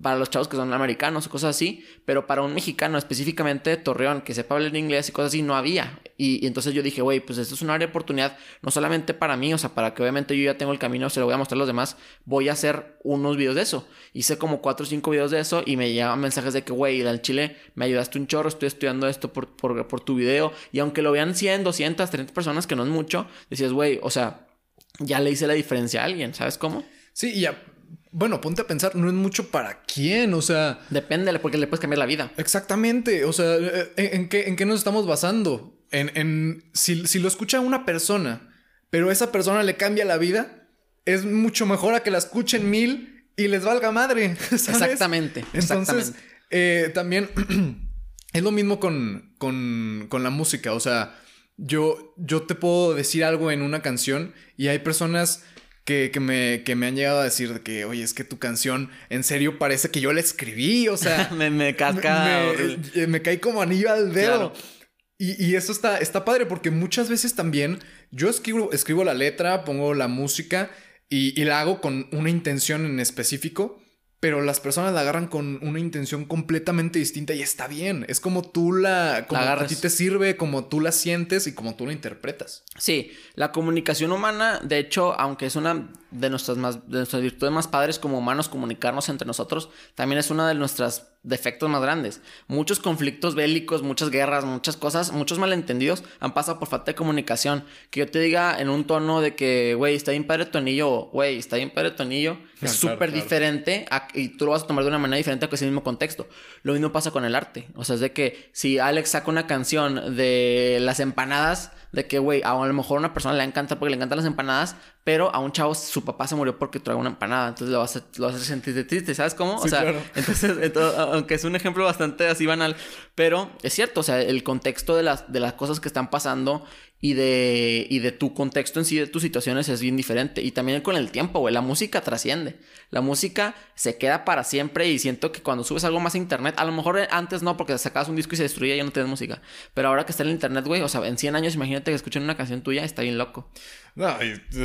para los chavos que son americanos o cosas así, pero para un mexicano específicamente de Torreón que sepa hablar inglés y cosas así no había. Y, y entonces yo dije, güey, pues esto es una área de oportunidad, no solamente para mí, o sea, para que obviamente yo ya tengo el camino, se lo voy a mostrar a los demás, voy a hacer unos videos de eso. Hice como cuatro o cinco videos de eso y me llegaban mensajes de que, güey, al Chile me ayudaste un chorro, estoy estudiando esto por, por, por tu video. Y aunque lo vean 100, 200, 300 personas, que no es mucho, decías, güey, o sea, ya le hice la diferencia a alguien, ¿sabes cómo? Sí, y ya bueno, ponte a pensar, no es mucho para quién, o sea... Depende, porque le puedes cambiar la vida. Exactamente, o sea, eh, ¿en, qué, en qué, nos estamos basando? En, en si, si, lo escucha una persona, pero esa persona le cambia la vida, es mucho mejor a que la escuchen mil y les valga madre. Exactamente. Entonces, eh, también es lo mismo con, con, con la música, o sea, yo, yo te puedo decir algo en una canción y hay personas que, que, me, que me han llegado a decir que, oye, es que tu canción en serio parece que yo la escribí, o sea... me, me casca... Me, me, cae como anillo al dedo. Y, y, eso está, está padre porque muchas veces también yo escribo, escribo la letra, pongo la música y, y la hago con una intención en específico pero las personas la agarran con una intención completamente distinta y está bien. Es como tú la, como a ti te sirve, como tú la sientes y como tú la interpretas. Sí, la comunicación humana, de hecho, aunque es una de nuestras más, de nuestras virtudes más padres como humanos, comunicarnos entre nosotros, también es una de nuestras defectos más grandes. Muchos conflictos bélicos, muchas guerras, muchas cosas, muchos malentendidos han pasado por falta de comunicación. Que yo te diga en un tono de que, güey, está bien padre tu anillo, güey, está bien padre tu anillo, es súper diferente y tú lo vas a tomar de una manera diferente a ese mismo contexto. Lo mismo pasa con el arte. O sea, es de que si Alex saca una canción de las empanadas, de que, güey, a lo mejor a una persona le encanta porque le encantan las empanadas, pero a un chavo su papá se murió porque trajo una empanada, entonces lo va a lo va a sentir triste, ¿sabes cómo? o sea, entonces, aunque es un ejemplo bastante así banal, pero es cierto, o sea, el contexto de las, de las cosas que están pasando y de, y de tu contexto en sí, de tus situaciones es bien diferente. Y también con el tiempo, güey, la música trasciende. La música se queda para siempre y siento que cuando subes algo más a internet, a lo mejor antes no, porque sacabas un disco y se destruía y ya no tienes música. Pero ahora que está en internet, güey, o sea, en 100 años imagínate que escuchen una canción tuya, está bien loco. No,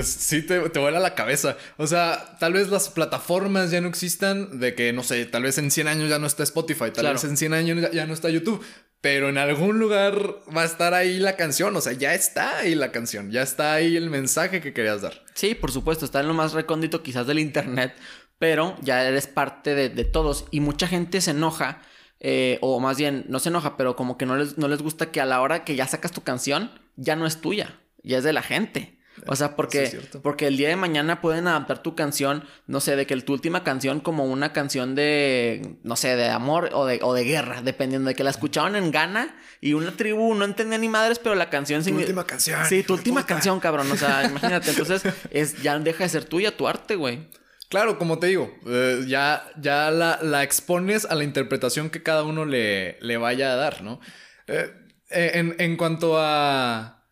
sí te, te vuela la cabeza. O sea, tal vez las plataformas ya no existan, de que, no sé, tal vez en 100 años ya no está Spotify, tal vez en 100 años ya no está YouTube pero en algún lugar va a estar ahí la canción, o sea, ya está ahí la canción, ya está ahí el mensaje que querías dar. Sí, por supuesto, está en lo más recóndito quizás del Internet, pero ya eres parte de, todos y mucha gente se enoja, eh, o más bien, no se enoja, pero como que no les, no les gusta que a la hora que ya sacas tu canción, ya no es tuya, ya es de la gente. O sea, porque, porque el día de mañana pueden adaptar tu canción, no sé, de que tu última canción como una canción de, no sé, de amor o de, o de guerra, dependiendo de que la escuchaban en Ghana y una tribu no entendía ni madres, pero la canción... Tu última canción. Sí, tu última canción, cabrón. O sea, imagínate. Entonces, es, ya deja de ser tuya tu arte, güey. Claro, como te digo, eh, ya, ya la, la, expones a la interpretación que cada uno le, le vaya a dar, ¿no? Eh, eh, en, en cuanto a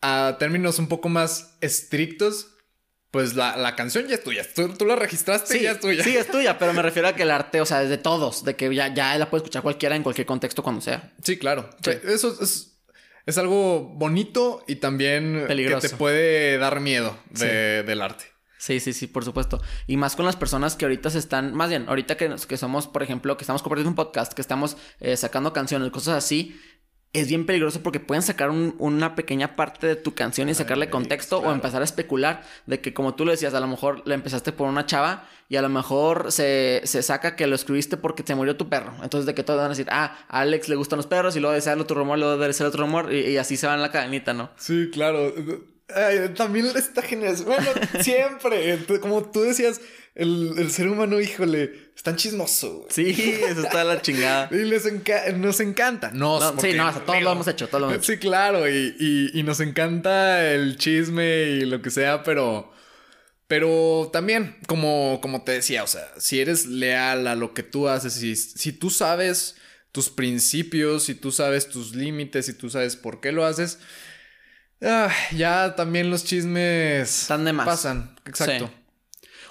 a términos un poco más estrictos, pues la, canción ya es tuya. Tú, la registraste sí, y ya es tuya. Sí, es tuya, pero me refiero a que el arte, o sea, es de todos, de que ya, ya la puede escuchar cualquiera en cualquier contexto cuando sea. Sí, claro. Eso es, es, algo bonito y también Peligroso. que te puede dar miedo del arte. Sí, sí, sí, por supuesto. Y más con las personas que ahorita se están, más bien, ahorita que, que somos, por ejemplo, que estamos compartiendo un podcast, que estamos eh, sacando canciones, cosas así, es bien peligroso porque pueden sacar una pequeña parte de tu canción y sacarle contexto o empezar a especular de que como tú lo decías, a lo mejor le empezaste por una chava y a lo mejor se, saca que lo escribiste porque te murió tu perro. Entonces de que todos van a decir, ah, a Alex le gustan los perros y luego decía el otro rumor, luego decir el otro rumor y, y, así se va en la cadenita, ¿no? Sí, claro. También está genial. Bueno, siempre, como tú decías el, ser humano, híjole, es tan chismoso. Sí, eso está la chingada. y les nos encanta. Nos, sí, no, todos lo hemos hecho, todos lo hemos hecho. Sí, claro, y, y, nos encanta el chisme y lo que sea, pero... Pero también, como, como te decía, o sea, si eres leal a lo que tú haces, si, si tú sabes tus principios, si tú sabes tus límites, si tú sabes por qué lo haces, ah, ya también los chismes Están de más. pasan. Exacto.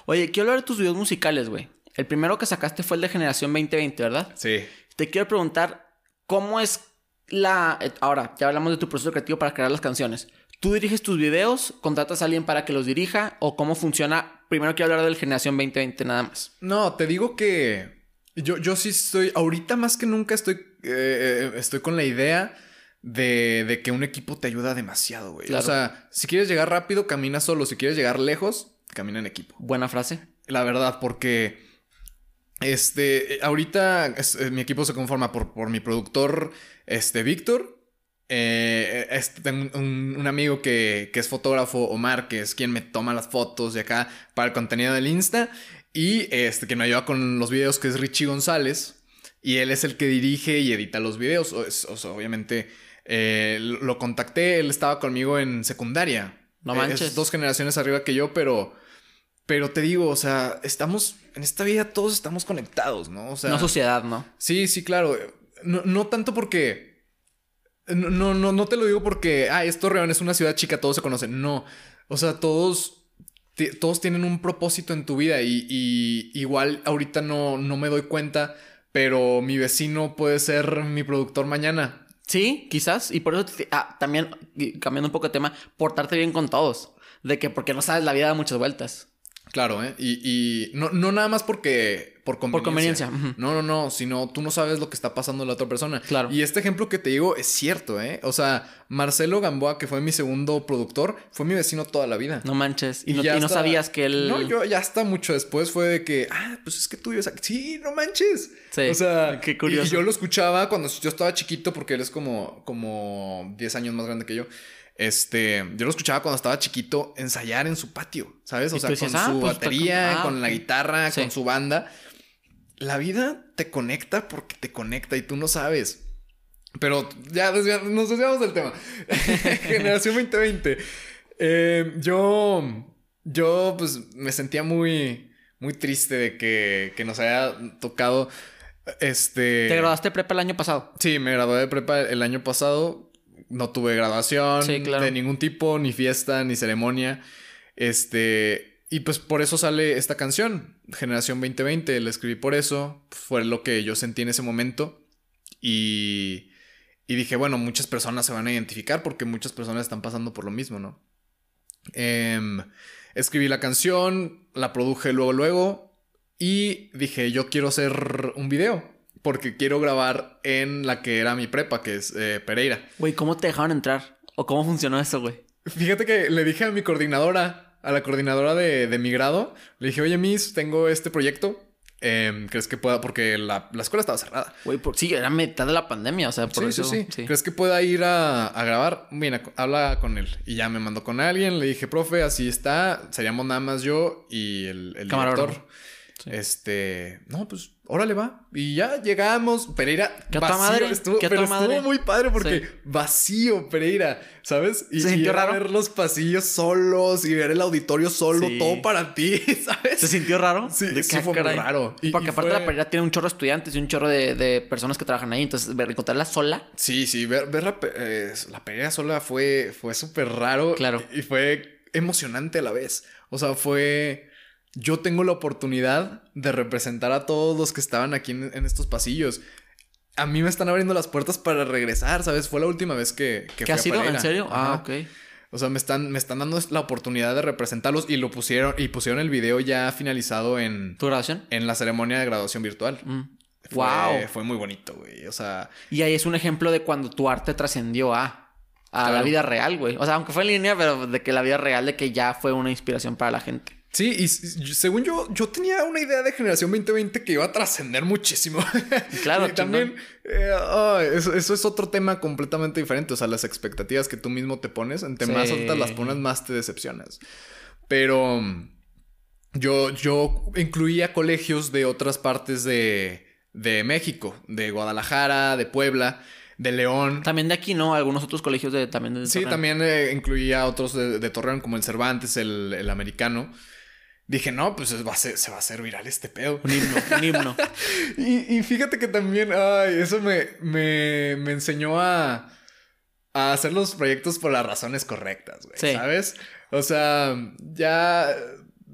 Oye, quiero hablar de tus videos musicales, güey. El primero que sacaste fue el de Generación 2020, ¿verdad? Sí. Te quiero preguntar, ¿cómo es la... Eh, ahora, ya hablamos de tu proceso creativo para crear las canciones. ¿Tú diriges tus videos? ¿Contratas a alguien para que los dirija? ¿O cómo funciona? Primero quiero hablar del Generación 2020 nada más. No, te digo que Yo, yo sí estoy, ahorita más que nunca estoy, eh, eh, estoy con la idea de, de, que un equipo te ayuda demasiado, güey. Claro. O sea, si quieres llegar rápido, camina solo. Si quieres llegar lejos, camina en equipo. Buena frase. La verdad, porque este, ahorita es, eh, mi equipo se conforma por, por mi productor, este, Víctor. Eh, este, tengo un, un, amigo que, que, es fotógrafo, Omar, que es quien me toma las fotos de acá para el contenido del Insta. Y este, que me ayuda con los videos, que es Richie González. Y él es el que dirige y edita los videos. O, es, o sea, obviamente eh, lo contacté, él estaba conmigo en secundaria. No manches. Es dos generaciones arriba que yo, pero pero te digo, o sea, estamos en esta vida todos estamos conectados, ¿no? O sea, no sociedad, ¿no? Sí, sí, claro. No, no tanto porque no, no, no te lo digo porque, ah, es Torreón, es una ciudad chica, todos se conocen. No. O sea, todos, todos tienen un propósito en tu vida y, y, igual ahorita no, no me doy cuenta, pero mi vecino puede ser mi productor mañana. Sí, quizás. Y por eso ah, también, cambiando un poco de tema, portarte bien con todos. De que porque no sabes, la vida da muchas vueltas. Claro, ¿eh? Y, y no, no, nada más porque... Por conveniencia. Por conveniencia. No, no, no, sino tú no sabes lo que está pasando la otra persona. Claro. Y este ejemplo que te digo es cierto, ¿eh? O sea, Marcelo Gamboa, que fue mi segundo productor, fue mi vecino toda la vida. No manches. Y, y no, y no sabías que él... No, yo ya hasta mucho después fue de que, ah, pues es que tú vives aquí. Sí, no manches. Sí. O sea, qué curioso. Y yo lo escuchaba cuando yo estaba chiquito porque él es como, como 10 años más grande que yo. Este, yo lo escuchaba cuando estaba chiquito ensayar en su patio, ¿sabes? O sea, dices, con ah, su pues, batería, ah, con la guitarra, Sí. con su banda. La vida te conecta porque te conecta y tú no sabes. Pero ya nos desviamos del tema. Generación 2020. Eh, yo, yo, pues, me sentía muy, muy triste de que, que nos haya tocado. Este. ¿Te graduaste prepa el año pasado? Sí, me gradué de prepa el año pasado. No tuve graduación Sí, claro. de ningún tipo, ni fiesta, ni ceremonia. Este. Y pues por eso sale esta canción, Generación 2020. La escribí por eso. Fue lo que yo sentí en ese momento. Y. Y dije, bueno, muchas personas se van a identificar porque muchas personas están pasando por lo mismo, ¿no? Em, escribí la canción, la produje luego, luego. Y dije, yo quiero hacer un video. Porque quiero grabar en la que era mi prepa, que es eh, Pereira. Güey, ¿cómo te dejaron entrar? ¿O cómo funcionó eso, güey? Fíjate que le dije a mi coordinadora, a la coordinadora de, de mi grado, le dije, oye, Miss, tengo este proyecto. Em, ¿Crees que pueda? Porque la, la escuela estaba cerrada. Güey, por... sí, era mitad de la pandemia, o sea, por Sí, eso... sí, sí, ¿Crees que pueda ir a, a grabar? Mira, habla con él. Y ya me mandó con alguien. Le dije, profe, así está. Seríamos nada más yo y el, el director. Sí. Este, no, pues, órale va. Y ya llegamos. Pereira, ¿Qué vacío. madre? Estuvo, ¿Qué a pero estuvo madre? muy padre porque Sí. vacío, Pereira, ¿sabes? Y, ¿Se y sintió era raro? ver los pasillos solos y ver el auditorio solo, Sí. todo para ti, ¿sabes? ¿Se sintió raro? Sí, De sí fue muy raro. Y- Porque y aparte fue- la Pereira tiene un chorro de estudiantes y un chorro de, de personas que trabajan ahí. Entonces, ver, encontrarla sola... Sí, sí, ver, ver la, eh, la pelea sola fue, fue súper raro. Claro. Y fue emocionante a la vez. O sea, fue... Yo tengo la oportunidad de representar a todos los que estaban aquí en, en estos pasillos. A mí me están abriendo las puertas para regresar, ¿sabes? Fue la última vez que... que ¿Qué ha sido? ¿En serio? Ah, ok. O sea, me están, me están dando la oportunidad de representarlos y lo pusieron... Y pusieron el video ya finalizado en, ¿Tu graduación? en la ceremonia de graduación virtual. Mm. Fue, Wow. Fue muy bonito, güey. O sea... Y ahí es un ejemplo de cuando tu arte trascendió a, a la vida real, güey. O sea, aunque fue en línea, pero de que la vida real de que ya fue una inspiración para la gente. Sí, y según yo, yo tenía una idea de generación 2020 que iba a trascender muchísimo. Claro, y también, eh, eso, eso es otro tema completamente diferente. O sea, las expectativas que tú mismo te pones, entre más altas las pones, más te decepcionas. Pero mm, yo, yo incluía colegios de otras partes de, de México, de Guadalajara, de Puebla, de León. También de aquí, ¿no? Algunos otros colegios de también de Sí, Torreón. también eh, incluía otros de, de Torreón, como el Cervantes, el, el americano. Dije, no, pues es- va a ser- se va a hacer viral este pedo. Un himno, un himno. Y, y fíjate que también, ay, eso me, me, me enseñó a, a hacer los proyectos por las razones correctas, güey. Sí. ¿Sabes? O sea, ya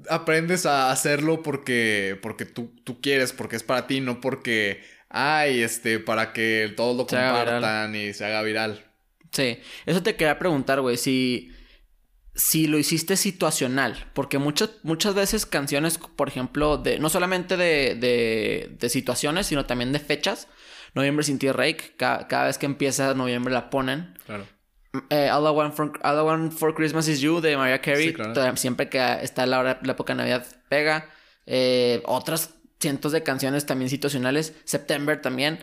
aprendes a hacerlo porque, porque tú, tú quieres, porque es para ti, no porque, ay, este, para que todos lo Se compartan y se haga viral. Sí, eso te quería preguntar, güey, si si lo hiciste situacional, porque muchas, muchas veces canciones, por ejemplo, de no solamente de, de, de situaciones, sino también de fechas. Noviembre sin ti Rake, cada, vez que empieza noviembre la ponen. Claro. Eh, All, I want for, All, I want for, Christmas is You de Mariah Carey. Siempre que está la, hora, la época de Navidad pega. Eh, otras cientos de canciones también situacionales. September también.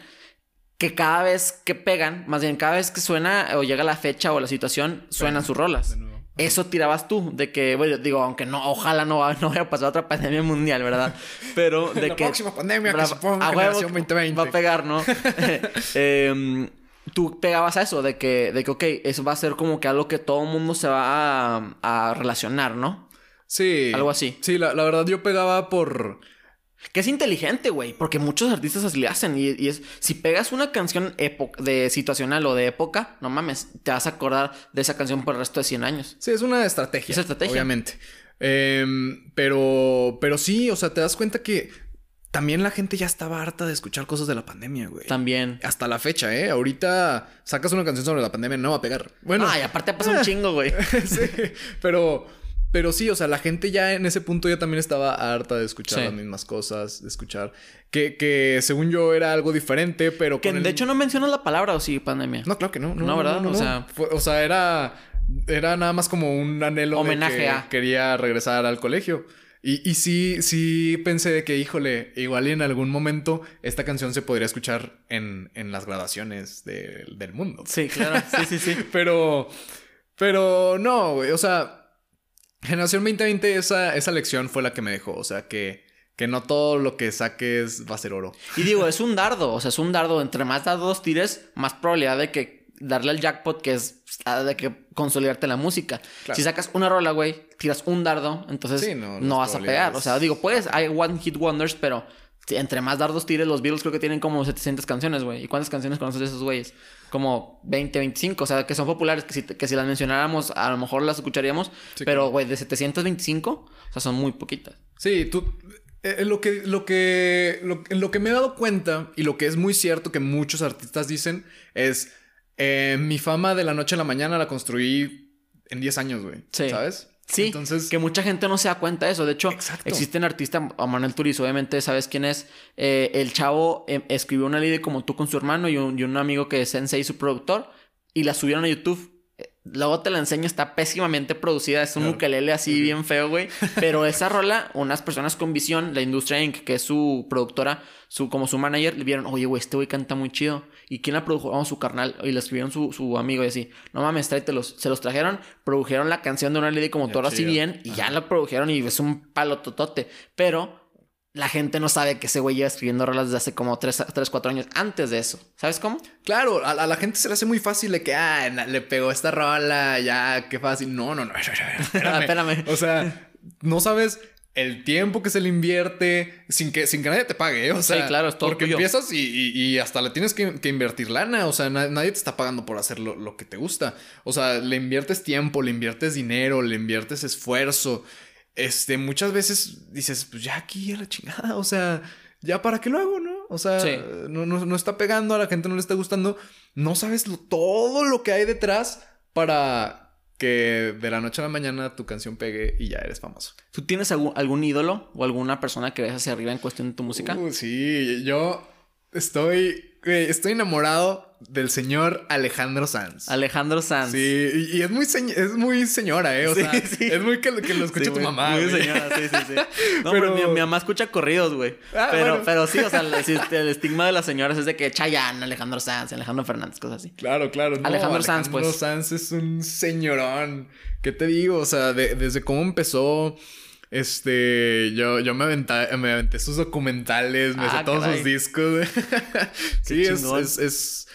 Que cada vez que pegan, más bien cada vez que suena o llega la fecha o la situación, suenan sus rolas. Eso tirabas tú, de que, bueno, digo, aunque no, ojalá no, no vaya a pasar otra pandemia mundial, ¿verdad? Pero de la que. próxima pandemia que se ponga a 2020. Va a pegar, ¿no? eh, tú pegabas a eso, de que, de que, ok, eso va a ser como que algo que todo el mundo se va a, relacionar, ¿no? Sí. Algo así. Sí, la, verdad yo pegaba por... Que es inteligente, güey, porque muchos artistas así le hacen. Y, es, si pegas una canción de situacional o de época, no mames, te vas a acordar de esa canción por el resto de 100 años. Sí, es una estrategia. Es estrategia. Obviamente. Em, pero, pero sí, o sea, te das cuenta que también la gente ya estaba harta de escuchar cosas de la pandemia, güey. También. Hasta la fecha, ¿eh? Ahorita sacas una canción sobre la pandemia, no va a pegar. Bueno. Ay, aparte pasa un eh, chingo, güey. sí, pero... Pero sí, o sea, la gente ya en ese punto ya también estaba harta de escuchar las mismas cosas, de escuchar que, que según yo era algo diferente, pero que de hecho no mencionas la palabra o sí, pandemia. No, claro que no. No, ¿verdad? o sea, o sea, era era nada más como un anhelo homenaje de que a quería regresar al colegio. Y, y sí, sí pensé de que, híjole, igual y en algún momento esta canción se podría escuchar en, en las grabaciones del mundo. Sí, claro, sí, sí, sí. pero, pero no, güey, o sea, Generación 2020, esa, esa lección fue la que me dejó, o sea, que, que no todo lo que saques va a ser oro. Y digo, es un dardo, o sea, es un dardo, entre más dardos tires, más probabilidad de que darle al jackpot, que es de que consolidarte la música. Si sacas una rola, güey, tiras un dardo, entonces no, vas a pegar. O sea, digo, pues hay one hit wonders, pero entre más dardos tires, los Beatles creo que tienen como 700 canciones, güey. ¿Y cuántas canciones conoces de esos güeyes? Como 20, 25, o sea, que son populares, que si, que si las mencionáramos, a lo mejor las escucharíamos, pero, güey, de 725, o sea, son muy poquitas. Sí, tú, eh, lo que, lo que, lo, lo que me he dado cuenta y lo que es muy cierto que muchos artistas dicen es eh, mi fama de la noche a la mañana la construí en 10 años, güey. Sí. ¿Sabes? Sí, Entonces, que mucha gente no se da cuenta de eso. De hecho, existen artistas, Manuel Turiz, obviamente sabes quién es. Eh, el chavo eh, escribió una ley como tú con su hermano y un, y un amigo que es Sensei, su productor, y la subieron a YouTube. Luego te la enseño, está pésimamente producida. Es un ukelele así bien feo, güey. Pero esa rola, unas personas con visión, la Industria Inc., que es su productora, su, como su manager, le vieron, oye, güey, este güey canta muy chido. ¿Y quién la produjo? Vamos, su carnal. Y le escribieron su, su amigo y así, no mames, tráetelos. Se los trajeron, produjeron la canción de una lady como todo así bien, y ya la produjeron y es un palo totote. Pero la gente no sabe que ese güey lleva escribiendo rolas desde hace como 3, 3 4 años antes de eso. ¿Sabes cómo? Claro, a, la gente se le hace muy fácil de que, ah, le pegó esta rola, ya, qué fácil. No, no, no, espérame. espérame. O sea, no sabes el tiempo que se le invierte sin que, sin que nadie te pague, ¿eh? O sea, sí, claro, es todo Porque empiezas y, y, hasta le tienes que, invertir lana. O sea, nadie te está pagando por hacer lo, lo que te gusta. O sea, le inviertes tiempo, le inviertes dinero, le inviertes esfuerzo este, muchas veces dices, pues ya aquí a la chingada, o sea, ya para qué lo hago, ¿no? O sea, no, no, está pegando, a la gente no le está gustando, no sabes todo lo que hay detrás para que de la noche a la mañana tu canción pegue y ya eres famoso. ¿Tú tienes algún, ídolo o alguna persona que ves hacia arriba en cuestión de tu música? Uh, sí, yo estoy, estoy enamorado del señor Alejandro Sanz. Alejandro Sanz. Sí, y, es muy es muy señora, ¿eh? O sea, es muy que, lo escuche tu mamá. Muy señora, sí, sí, sí. No, pero mi, mamá escucha corridos, güey. Ah, pero, pero sí, o sea, el, estigma de las señoras es de que Chayanne, Alejandro Sanz, Alejandro Fernández, cosas así. Claro, claro. Alejandro Sanz, pues. Alejandro Sanz es un señorón. ¿Qué te digo? O sea, desde cómo empezó. Este, yo, yo me, aventé, me aventé sus documentales, me ah, todos sus discos. sí, es, es, es,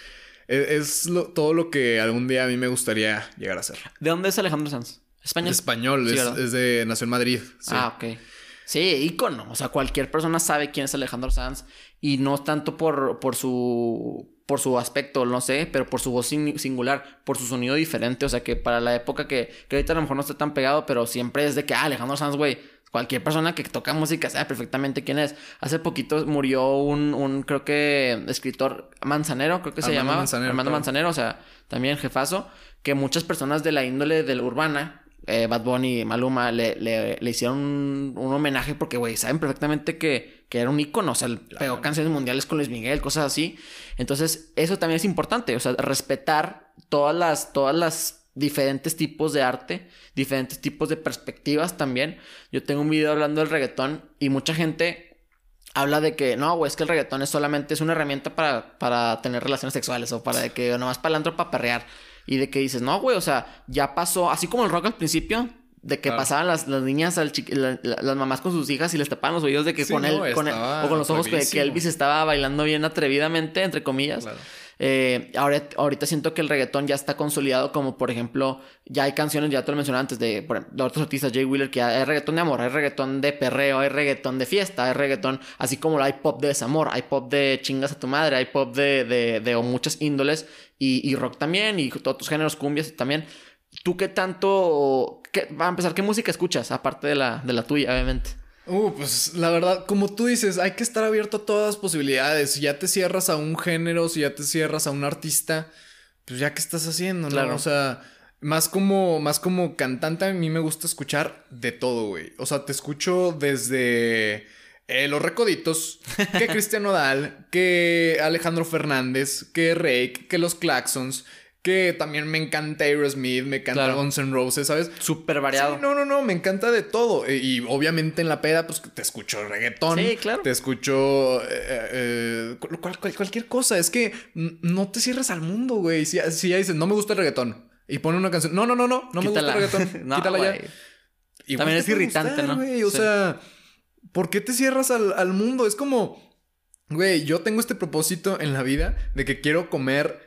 es, todo lo que algún día a mí me gustaría llegar a ser. ¿De dónde es Alejandro Sanz? ¿Español? Español, es, de Nació en Madrid. Ah, ok. Sí, ícono. O sea, cualquier persona sabe quién es Alejandro Sanz. Y no tanto por, por su por su aspecto, no sé, pero por su voz singular, por su sonido diferente. O sea, que para la época que, que ahorita a lo mejor no está tan pegado, pero siempre es de que, ah, Alejandro Sanz, güey, cualquier persona que toca música sabe perfectamente quién es. Hace poquito murió un, un creo que, escritor manzanero, creo que se llamaba. Manzanero, Armando Manzanero, o sea, también jefazo, que muchas personas de la índole de la urbana eh, Bad Bunny, Maluma, le, le, le hicieron un, un, homenaje porque, güey, saben perfectamente que, que, era un ícono, o sea, pegó canciones mundiales con Luis Miguel, cosas así. Entonces, eso también es importante, o sea, respetar todas las, todas las diferentes tipos de arte, diferentes tipos de perspectivas también. Yo tengo un video hablando del reggaetón y mucha gente habla de que no, güey, es que el reggaetón es solamente es una herramienta para, para tener relaciones sexuales o para de que nomás para el para perrear. Y de que dices, no, güey, o sea, ya pasó, así como el rock al principio, de que pasaban las, las niñas, al las mamás con sus hijas y les tapaban los oídos de que con él, con o con los ojos que, que, Elvis estaba bailando bien atrevidamente, entre comillas. Claro. Eh, ahora, ahorita siento que el reggaetón ya está consolidado, como por ejemplo, ya hay canciones, ya te lo mencioné antes, de, de otros artistas, Jay Wheeler, que hay reggaetón de amor, hay reggaetón de perreo, hay reggaetón de fiesta, hay reggaetón, así como hay pop de desamor, hay pop de chingas a tu madre, hay pop de, de, de muchas índoles y, y rock también, y todos tus géneros, cumbias también. ¿Tú qué tanto, va a empezar, qué música escuchas, aparte de la, de la tuya, obviamente? Uh, pues la verdad, como tú dices, hay que estar abierto a todas las posibilidades. Si ya te cierras a un género, si ya te cierras a un artista, pues ya qué estás haciendo, ¿no? Claro. O sea, más como, más como cantante, a mí me gusta escuchar de todo, güey. O sea, te escucho desde eh, Los Recoditos, que Cristian Nodal, que Alejandro Fernández, que Rake, que Los Claxons que también me encanta Aerosmith, me encanta Guns N' Roses, ¿sabes? Súper variado. no, no, no, me encanta de todo. E, y obviamente en la peda, pues te escucho reggaetón. Sí, claro. Te escucho eh, eh, cualquier cosa. Es que no te cierres al mundo, güey. Si, si, ya dices, no me gusta el reggaetón y pone una canción, no, no, no, no, no me gusta el reggaetón, quítala ya. también es irritante, ¿no? O sea, ¿por qué te cierras al, al mundo? Es como, güey, yo tengo este propósito en la vida de que quiero comer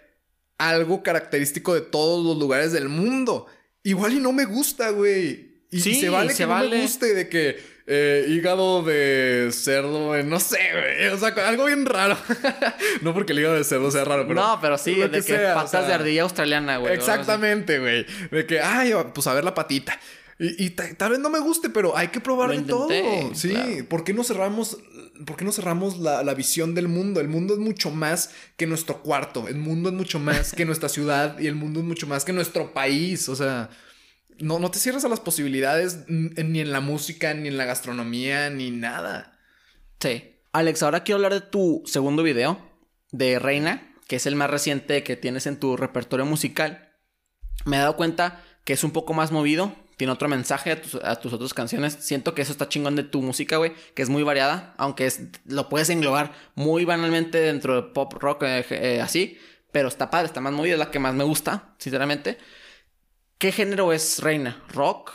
algo característico de todos los lugares del mundo. Igual y no me gusta, güey. Y sí, se vale que no me guste de que eh, hígado de cerdo, no sé, güey. O sea, algo bien raro. no porque el hígado de cerdo sea raro, pero. No, pero sí, de que, patas de ardilla australiana, güey. Exactamente, güey. De que, ay, pues a ver la patita. Y, tal vez no me guste, pero hay que probar de todo. Sí, ¿por qué no cerramos, por qué no cerramos la, la, visión del mundo? El mundo es mucho más que nuestro cuarto, el mundo es mucho más que nuestra ciudad y el mundo es mucho más que nuestro país. O sea, no, no te cierres a las posibilidades ni en la música, ni en la gastronomía, ni nada. Sí. Alex, ahora quiero hablar de tu segundo video, de Reina, que es el más reciente que tienes en tu repertorio musical. Me he dado cuenta que es un poco más movido, tiene otro mensaje a tus, otras canciones. Siento que eso está chingón de tu música, güey, que es muy variada, aunque es, lo puedes englobar muy banalmente dentro de pop rock eh, eh, así, pero está padre, está más movida, es la que más me gusta, sinceramente. ¿Qué género es Reina? ¿Rock?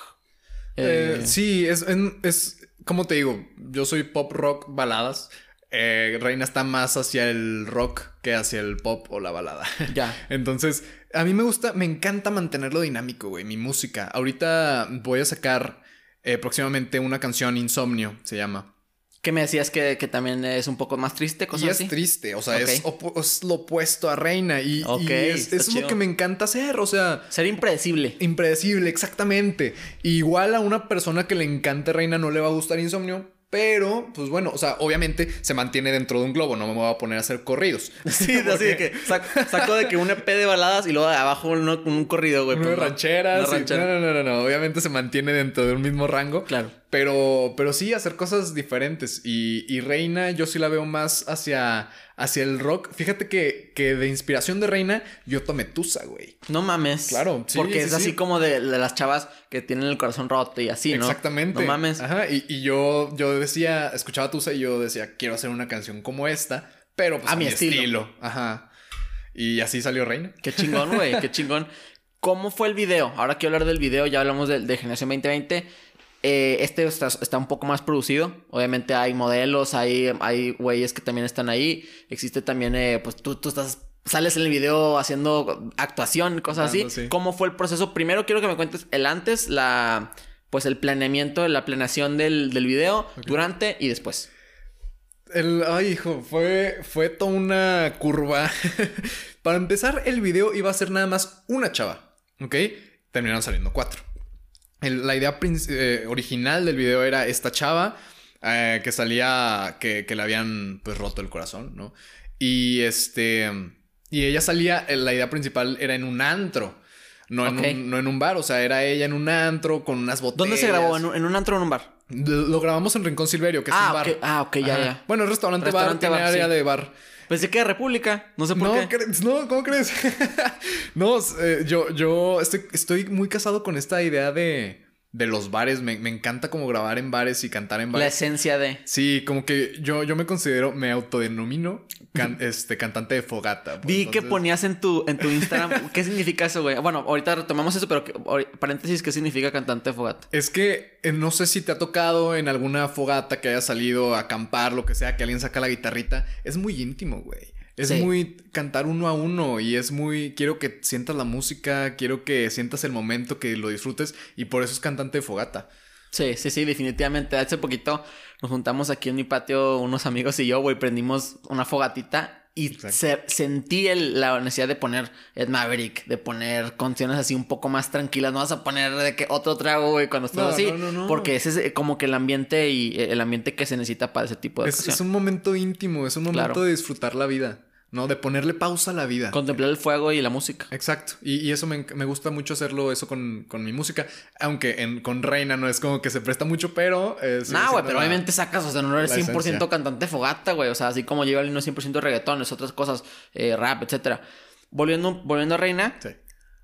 Eh, sí, es, es, como te digo, yo soy pop rock baladas. Reina está más hacia el rock que hacia el pop o la balada. Ya. Entonces, a mí me gusta, me encanta mantenerlo dinámico, güey, mi música. Ahorita voy a sacar eh, próximamente una canción, Insomnio, se llama. ¿Qué me decías que, también es un poco más triste, cosas y es triste, o sea, es, lo opuesto a Reina y, es, lo que me encanta hacer, o sea... Ser impredecible. Impredecible, exactamente. Igual a una persona que le encante Reina no le va a gustar Insomnio, pero, pues bueno, o sea, obviamente se mantiene dentro de un globo, no me voy a poner a hacer corridos. Sí, así de que saco, de que un EP de baladas y luego de abajo un, corrido, güey. Una pues, ranchera, No, no, no, no, obviamente se mantiene dentro de un mismo rango. Claro. Pero, pero sí, hacer cosas diferentes. Y, y Reina, yo sí la veo más hacia hacia el rock. Fíjate que, que de inspiración de Reina, yo tomé Tusa, güey. No mames. Claro, sí. Porque es así como de, las chavas que tienen el corazón roto y así, ¿no? Exactamente. No mames. Ajá, y, y yo, yo decía, escuchaba Tusa y yo decía, quiero hacer una canción como esta, pero pues a, mi estilo. Ajá. Y así salió Reina. Qué chingón, güey, qué chingón. ¿Cómo fue el video? Ahora quiero hablar del video, ya hablamos de, de Generación 2020. Eh, este está, un poco más producido. Obviamente hay modelos, hay, hay güeyes que también están ahí. Existe también, eh, pues tú, tú estás sales en el video haciendo actuación, cosas así. ¿Cómo fue el proceso? Primero quiero que me cuentes el antes, la pues el planeamiento, la planeación del, del video, durante y después. El, ay, hijo, fue, fue toda una curva. Para empezar, el video iba a ser nada más una chava, ¿ok? Terminaron saliendo cuatro la idea eh, original del video era esta chava eh, que salía, que, le habían pues roto el corazón, ¿no? Y este, y ella salía, eh, la idea principal era en un antro. No, en un, no en un bar, o sea, era ella en un antro con unas botellas. ¿Dónde se grabó? ¿En un, en un antro o en un bar? Lo grabamos en Rincón Silverio, que es Ah, un bar. ok. Ah, ok, ya, Ajá. ya. Bueno, el restaurante, Restaurante bar tiene bar, área sí. de bar. Pensé que de República. No sé por No, qué. no, ¿cómo crees? no, eh, yo, yo estoy, estoy muy casado con esta idea de, de los bares. Me, me encanta como grabar en bares y cantar en La bares. esencia de. Sí, como que yo, yo me considero, me autodenomino can- este, cantante de fogata. pues, Vi que ponías en tu, en tu Instagram. ¿Qué significa eso, güey? Bueno, ahorita retomamos eso, pero que- paréntesis, ¿qué significa cantante de fogata? Es que eh, no sé si te ha tocado en alguna fogata que haya salido a acampar, lo que sea, que alguien saca la guitarrita. Es muy íntimo, güey. Es Sí. muy cantar uno a uno y es muy... Quiero que sientas la música, quiero que sientas el momento, que lo disfrutes y por eso es cantante de fogata. Sí, sí, sí, definitivamente. Hace poquito nos juntamos aquí en mi patio unos amigos y yo, güey, prendimos una fogatita y se- sentí el- la necesidad de poner Ed Maverick, de poner canciones así un poco más tranquilas. No vas a poner de que otro trago, güey, cuando estás No, así. no, no, no. Porque ese es eh, como que el ambiente y eh, el ambiente que se necesita para ese tipo de Es, es un momento íntimo, es un momento Claro. de disfrutar la vida, ¿no? De ponerle pausa a la vida. Contemplar el fuego y la música. Exacto. Y, y eso me, me gusta mucho hacerlo eso con, con mi música. Aunque en, con Reina no es como que se presta mucho, pero... eh, No, güey, pero la- obviamente sacas, o sea, no eres la 100% esencia. cantante fogata, güey. O sea, así como llega el no es 100% reggaetón, es otras cosas, eh, rap, etcétera. Volviendo, volviendo a Reina, Sí.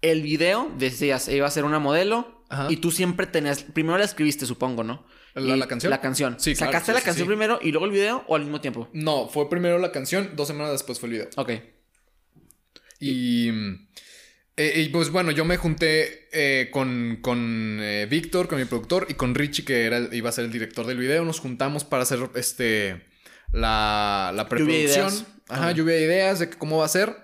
el video, decías, iba a ser una modelo Ajá. y tú siempre tenías, primero la escribiste, supongo, ¿no? ¿La- canción? La canción. Sí, ¿Sacaste la sí, canción sí. primero y luego el video o al mismo tiempo? No, fue primero la canción, dos semanas después fue el video. Ok. Y, eh, y pues bueno, yo me junté eh, con, con eh, Víctor, con mi productor, y con Richie, que era, el- iba a ser el director del video. Nos juntamos para hacer este la, la preproducción. Ajá, Ok. lluvia de ideas de cómo va a ser.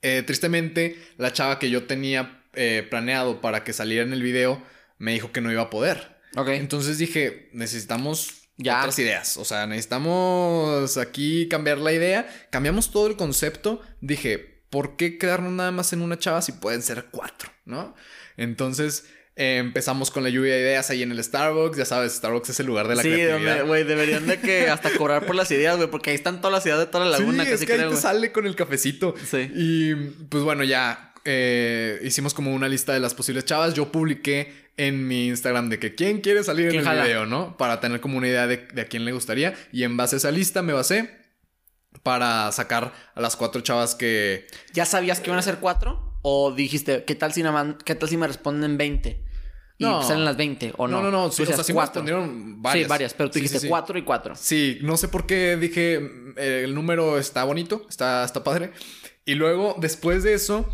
Tristemente, la chava que yo tenía planeado para que saliera en el video me dijo que no iba a poder. Entonces dije, necesitamos Ya. otras ideas. O sea, necesitamos aquí cambiar la idea. Cambiamos todo el concepto. Dije, ¿por qué quedarnos nada más en una chava si pueden ser cuatro? ¿No? Entonces eh, empezamos con la lluvia de ideas ahí en el Starbucks. Ya sabes, Starbucks es el lugar de la sí, creatividad. güey, deberían de que hasta cobrar por las ideas, güey, porque ahí están todas las ideas de toda la laguna, sí, es sí que ahí creo, te sale con el cafecito. Sí. Y pues bueno, ya eh, hicimos como una lista de las posibles chavas. Yo publiqué en mi Instagram de que quién quiere salir en ¿Quién el jala? video, ¿no? Para tener como una idea de, de a quién le gustaría. Y en base a esa lista me basé para sacar a las cuatro chavas que... ¿Ya sabías que iban a ser cuatro? ¿O dijiste, qué tal si, más- qué tal si me responden 20? Y No. salen las 20, ¿o no? No, no, no. Sí, o sea, sí me cuatro. respondieron varias. Sí, varias, pero tú Sí, dijiste sí. cuatro y cuatro. Sí, no sé por qué dije eh, el número está bonito, está, está padre. Y luego, después de eso,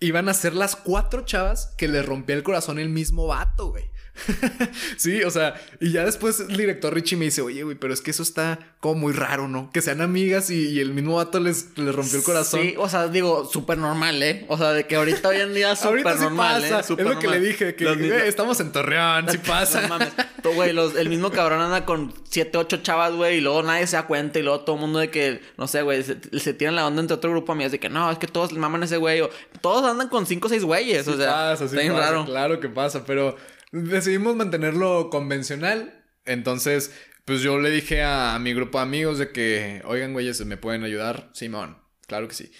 iban a ser las cuatro chavas que le rompía el corazón el mismo vato, güey. sí, o sea, y ya después el director Richie me dice, oye, güey, pero es que eso está como muy raro, ¿no? Que sean amigas y, y el mismo vato les, les rompió el corazón. Sí, o sea, digo, súper normal, ¿eh? O sea, de que ahorita hoy en día es súper sí normal, pasa. ¿eh? Es lo que le dije, que Los mismos- "Güey, estamos en Torreón, sí pasa. No mames. Tú, güey, los- el mismo cabrón anda con siete, ocho chavas, güey, y luego nadie se da cuenta, y luego todo el mundo de que, no sé, güey, se, se tiran la onda entre otro grupo a mí, de que no, es que todos le maman a ese güey, o todos andan con cinco o seis güeyes, o sea, pasa, sí está bien pasa, raro. Claro que pasa, pero decidimos mantenerlo convencional. Entonces, pues yo le dije a, a mi grupo de amigos de que, oigan, güeyes, ¿me pueden ayudar? Simón, claro que sí.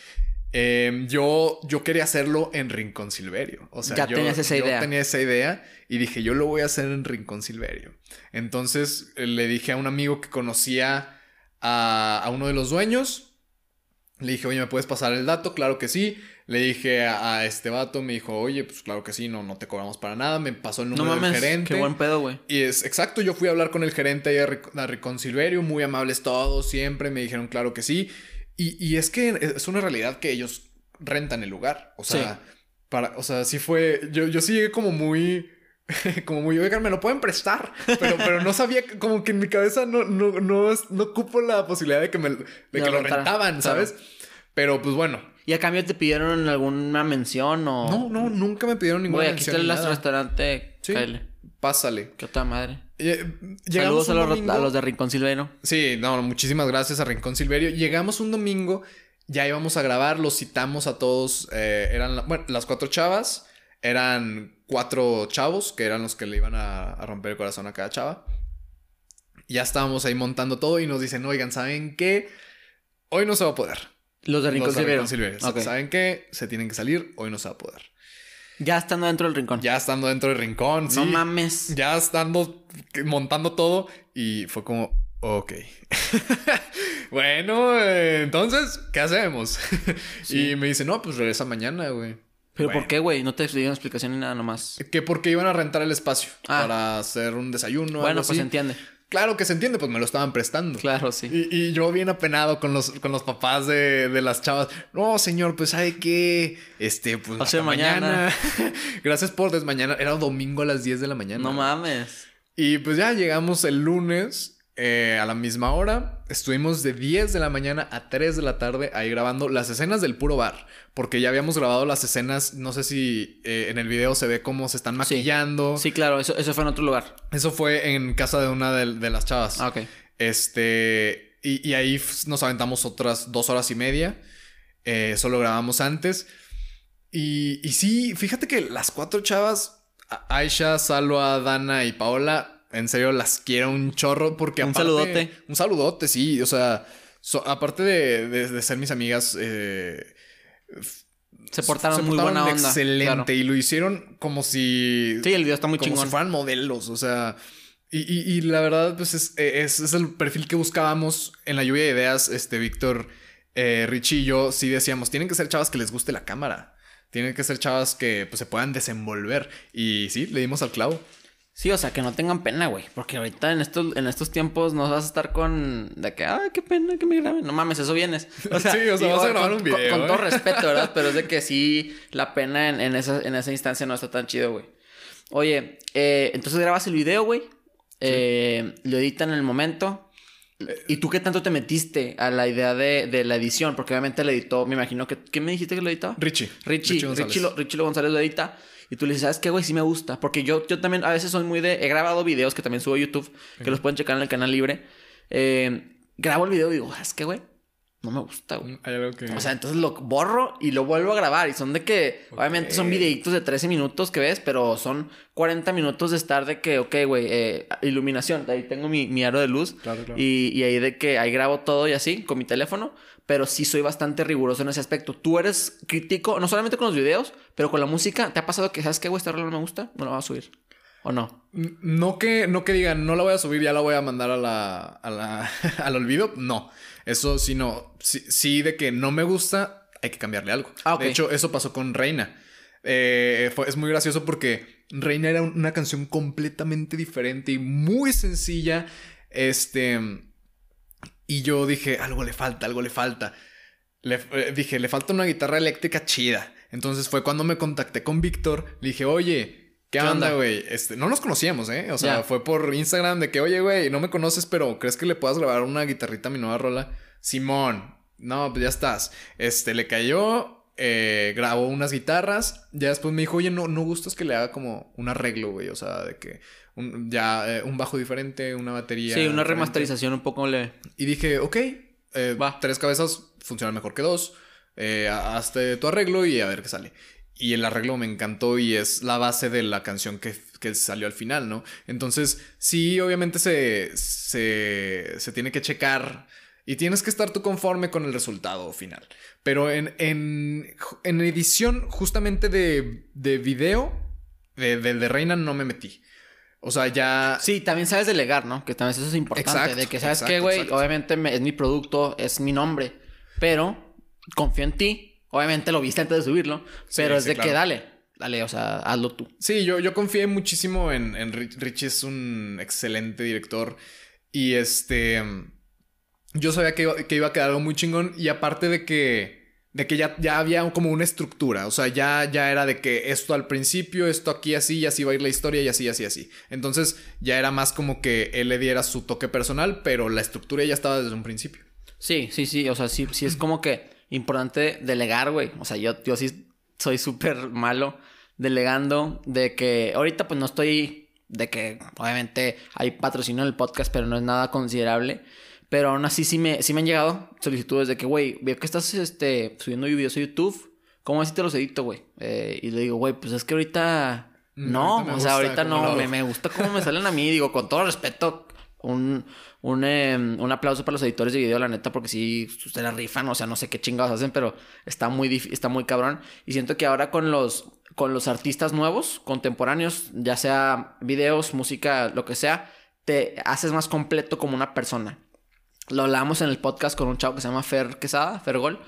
Eh, yo, yo quería hacerlo en Rincón Silverio. O sea, Ya yo, tenías esa yo idea. tenía esa idea y dije, yo lo voy a hacer en Rincón Silverio. Entonces eh, le dije a un amigo que conocía a, a uno de los dueños. Le dije, oye, ¿me puedes pasar el dato? Claro que sí. Le dije a, a este vato, me dijo, oye, pues claro que sí, no, no te cobramos para nada. Me pasó el No número mames, del gerente. qué buen pedo, güey. Y es exacto, yo fui a hablar con el gerente ahí a, Ric- a muy amables todos, siempre me dijeron claro que sí. Y, y es que es una realidad que ellos rentan el lugar. O sea, para, o sea, sí fue. Yo, yo sí llegué como muy. Como muy, oigan, me lo pueden prestar. Pero, pero no sabía, como que en mi cabeza no, no, no, no cupo la posibilidad de que me de que lo rentaran, rentaban, claro. ¿sabes? Pero pues bueno. ¿Y a cambio te pidieron alguna mención o...? No, no, nunca me pidieron ninguna Güey, aquí mención está el restaurante, Sí. Pásale. Qué otra madre. Llegamos Saludos a los, domingo- a los de Rincón Silvero. Sí, no, muchísimas gracias a Rincón Silverio. Llegamos un domingo, ya íbamos a grabar, los citamos a todos. eh, eran, la- bueno, las cuatro chavas, eran cuatro chavos que eran los que le iban a, a romper el corazón a cada chava. Ya estábamos ahí montando todo y nos dicen, oigan, ¿saben qué? Hoy no se va a poder. Los de Rincón Los de Silvero. Rincón Silverio. Ok. ¿Saben qué? Se tienen que salir, hoy no se va a poder. Ya estando dentro del rincón. Ya estando dentro del rincón, no sí. mames. Ya estando montando todo y fue como, ok. bueno, eh, entonces, ¿qué hacemos? Sí. Y me dice, no, pues regresa mañana, güey. ¿Pero Bueno. por qué, güey? No te dieron explicación ni nada nomás. Que porque iban a rentar el espacio Ah. para hacer un desayuno. bueno, algo pues así. entiende. Claro que se entiende, pues me lo estaban prestando. Claro, sí. Y, y yo bien apenado con los, con los papás de, de las chavas. No, señor, pues sabe qué. Este, pues hasta mañana. Gracias por desmañana. Era domingo a las 10 de la mañana. No mames. Y pues ya llegamos el lunes eh, a la misma hora. Estuvimos de 10 de la mañana a 3 de la tarde ahí grabando las escenas del puro bar. Porque ya habíamos grabado las escenas. No sé si eh, en el video se ve cómo se están maquillando. Sí, claro, eso, eso fue en otro lugar. Eso fue en casa de una de, de las chavas. Ah, ok. Este. Y, y ahí nos aventamos otras dos horas y media. Eh, eso lo grabamos antes. Y, y sí, fíjate que las cuatro chavas, Aisha, Salwa, Dana y Paola, en serio las quiero un chorro porque Un aparte- saludote. Un saludote, sí. O sea, so- aparte de, de- de ser mis amigas, eh, Se portaron muy buena onda. Excelente. claro. Y lo hicieron como si Sí, el video está muy como chingón. si fueran modelos, o sea. Y, y- y la verdad, pues es, es, es el perfil que buscábamos en la lluvia de ideas. Este Víctor, eh, Richie y yo sí decíamos: tienen que ser chavas que les guste la cámara. Tienen que ser chavas que pues, se puedan desenvolver. Y sí, le dimos al clavo. Sí, o sea, que no tengan pena, güey. Porque ahorita en estos, en estos tiempos no vas a estar con... De que, ay, qué pena que me graben. No mames, eso vienes. Sí, o sea, vas a grabar con, un video, Con, con ¿eh? todo respeto, ¿verdad? Pero es de que sí, la pena en, en esa, en esa instancia no está tan chido, güey. Oye, eh, entonces grabas el video, güey. Eh, lo editan en el momento. ¿Y tú qué tanto te metiste a la idea de, de la edición? Porque obviamente lo editó, me imagino que... ¿Quién me dijiste que lo editaba? Richie. Richie, González. Richie, lo, Richie lo González lo edita. Y tú le dices, ¿sabes qué, güey? Sí me gusta. Porque yo, yo también a veces soy muy de... He grabado videos que también subo a YouTube. Que los pueden checar en el canal libre. Eh, grabo el video y digo, ¿sabes qué, güey? No me gusta, güey. Hay algo que. O sea, entonces lo borro y lo vuelvo a grabar. Y son de que, obviamente son videitos de 13 minutos que ves, pero son 40 minutos de estar de que, ok, güey, eh, iluminación. Ahí tengo mi, mi aro de luz. Claro, claro. Y, y ahí de que ahí grabo todo y así con mi teléfono. Pero sí soy bastante riguroso en ese aspecto. Tú eres crítico, no solamente con los videos, pero con la música. ¿Te ha pasado que, ¿sabes qué, güey? Esta rola no me gusta? No la voy a subir. ¿O no? No que, no que digan, no la voy a subir, ya la voy a mandar a la, a la, al olvido. No. Eso sí, no. Sí, sí, de que no me gusta, hay que cambiarle algo. Ah. De hecho, eso pasó con Reina. Eh, fue- es muy gracioso porque Reina era un- una canción completamente diferente y muy sencilla. Este. Y yo dije, algo le falta, algo le falta. Le, eh, dije, le falta una guitarra eléctrica chida. Entonces fue cuando me contacté con Víctor. Le dije, oye, ¿qué, ¿Qué onda, güey? Este, no nos conocíamos, ¿eh? O sea, fue por Instagram de que, oye, güey, no me conoces, pero ¿crees que le puedas grabar una guitarrita a mi nueva rola? Simón, no, pues ya estás. Este, le cayó, eh, grabó unas guitarras. Ya después me dijo, oye, no, no gustas que le haga como un arreglo, güey. O sea, de que un, ya eh, un bajo diferente, una batería. sí, una diferente. remasterización un poco leve. Y dije, ok, eh, Va. tres cabezas funcionan mejor que dos. Hazte tu arreglo y a ver qué sale. Y el arreglo me encantó y es la base de la canción que, que salió al final, ¿no? Entonces, sí, obviamente se, se, se tiene que checar y tienes que estar tú conforme con el resultado final. Pero en, en, en edición justamente de, de video, de, de, de Reina, no me metí. O sea, ya... Sí, también sabes delegar, ¿no? Que también eso es importante. Exacto, de que, ¿sabes qué, güey? Obviamente me- es mi producto, es mi nombre. Pero confío en ti. Obviamente lo viste antes de subirlo. Sí, pero es sí, de claro. que dale. Dale, o sea, hazlo tú. Sí, yo, yo confié muchísimo en, en Rich. Richie es un excelente director. Y este. Yo sabía que iba, que iba a quedar algo muy chingón. Y aparte de que. De que ya, ya había como una estructura. O sea, ya, ya era de que esto al principio, esto aquí así, y así va a ir la historia, y así, así, así. Entonces, ya era más como que él le diera su toque personal, pero la estructura ya estaba desde un principio. Sí, sí, sí. O sea, sí, sí es como que importante delegar, güey. O sea, yo, yo sí soy súper malo delegando de que ahorita pues no estoy de que obviamente hay patrocinio en el podcast, pero no es nada considerable. Pero aún así sí me, sí me han llegado solicitudes de que, güey, veo que estás este, subiendo videos a YouTube. ¿Cómo así te los edito, güey? Eh, y le digo, güey, pues es que ahorita... Mm, No, o sea, ahorita no, me, me gusta cómo me salen a mí. Digo, con todo respeto, un, un, eh, un aplauso para los editores de video, la neta, porque sí, se la rifan, o sea, no sé qué chingados hacen, pero está muy, está muy cabrón. Y siento que ahora con los, con los artistas nuevos, contemporáneos, ya sea videos, música, lo que sea, te haces más completo como una persona. Lo hablábamos en el podcast con un chavo que se llama Fer Quesada, Fergol,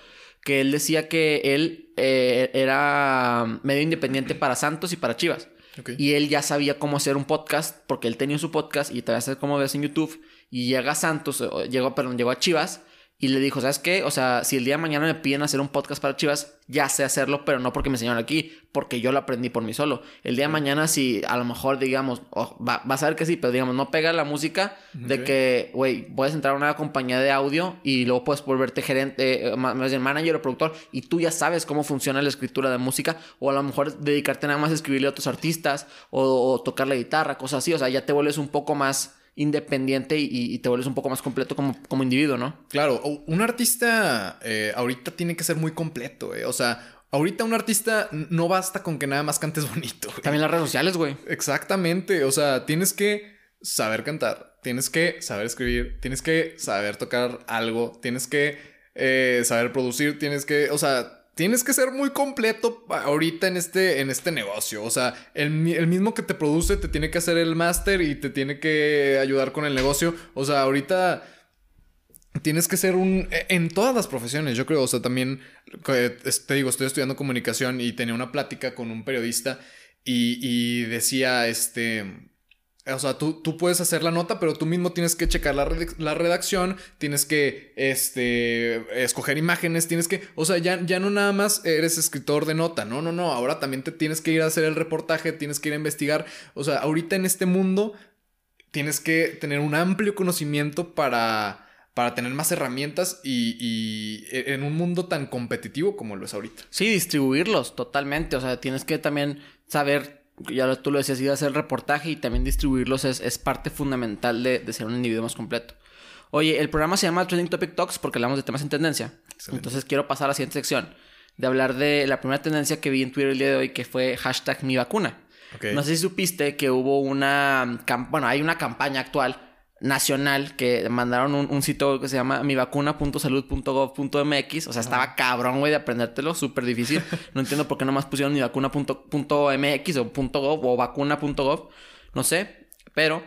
que él decía que él eh, era medio independiente para Santos y para Chivas. Y él ya sabía cómo hacer un podcast porque él tenía su podcast y te hacer como ves en YouTube. Y llega a Santos, llegó, perdón, llegó a Chivas y le dijo, ¿sabes qué? O sea, si el día de mañana me piden hacer un podcast para Chivas, ya sé hacerlo, pero no porque me enseñaron aquí, porque yo lo aprendí por mí solo. El día de mañana, si a lo mejor, digamos, va, vas a ver que sí, pero digamos, no pega la música de que, güey, puedes entrar a una compañía de audio y luego puedes volverte gerente, eh, más bien manager o productor, y tú ya sabes cómo funciona la escritura de música, o a lo mejor dedicarte nada más a escribirle a otros artistas, o, o tocar la guitarra, cosas así, o sea, ya te vuelves un poco más independiente y, te vuelves un poco más completo como, como individuo, ¿no? Claro, un artista eh, ahorita tiene que ser muy completo, eh. O sea, ahorita un artista no basta con que nada más cantes bonito. También las redes sociales, güey. Exactamente, o sea, tienes que saber cantar, tienes que saber escribir, tienes que saber tocar algo, tienes que eh, saber producir, tienes que, o sea, tienes que ser muy completo ahorita en este, en este negocio. O sea, el, mismo que te produce te tiene que hacer el máster y te tiene que ayudar con el negocio. O sea, ahorita tienes que ser un... E, en todas las profesiones, yo creo. O sea, también, te digo, estoy estudiando comunicación y tenía una plática con un periodista y, y decía, este o sea, tú, tú, puedes hacer la nota, pero tú mismo tienes que checar la, redacción, tienes que este, escoger imágenes, tienes que, o sea, ya, ya no nada más eres escritor de nota, no, no, no, ahora también te tienes que ir a hacer el reportaje, tienes que ir a investigar, o sea, ahorita en este mundo tienes que tener un amplio conocimiento para, para tener más herramientas y, y e, en un mundo tan competitivo como lo es ahorita. Sí, distribuirlos totalmente, o sea, tienes que también saber ya tú lo decías, ir a hacer reportaje y también distribuirlos es, parte fundamental de, ser un individuo más completo. Oye, el programa se llama Trending Topic Talks porque hablamos de temas en tendencia. Entonces quiero pasar a la siguiente sección de hablar de la primera tendencia que vi en Twitter el día de hoy que fue hashtag mi vacuna. No sé si supiste que hubo una... Bueno, hay una campaña actual nacional que mandaron un, sitio que se llama mivacuna.salud.gov.mx. O sea, estaba cabrón, güey, de aprendértelo, súper difícil. No entiendo por qué nomás pusieron mivacuna.mx o .gov o vacuna.gov. No sé, pero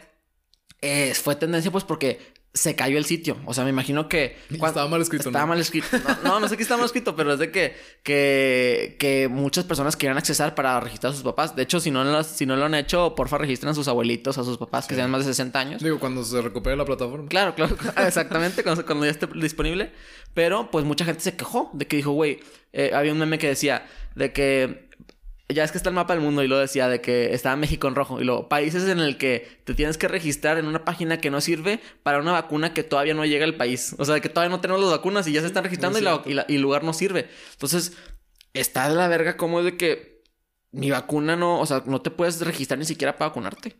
eh, fue tendencia pues porque se cayó el sitio. O sea, me imagino que... Estaba mal escrito. Estaba mal escrito. No, no, sé qué estaba mal escrito, pero es de que, que, que muchas personas quieran accesar para registrar a sus papás. De hecho, si no, lo, si no lo han hecho, porfa registren a sus abuelitos, a sus papás que sean más de 60 años. Digo, cuando se recupere la plataforma. Claro, claro. Exactamente, cuando, cuando, ya esté disponible. Pero, pues, mucha gente se quejó de que dijo, güey, eh, había un meme que decía de que ya es que está el mapa del mundo y lo decía de que estaba México en rojo y luego países en el que te tienes que registrar en una página que no sirve para una vacuna que todavía no llega al país. O sea, que todavía no tenemos las vacunas y ya se están registrando y, el lugar no sirve. Entonces, está de la verga como es de que mi vacuna no, o sea, no te puedes registrar ni siquiera para vacunarte.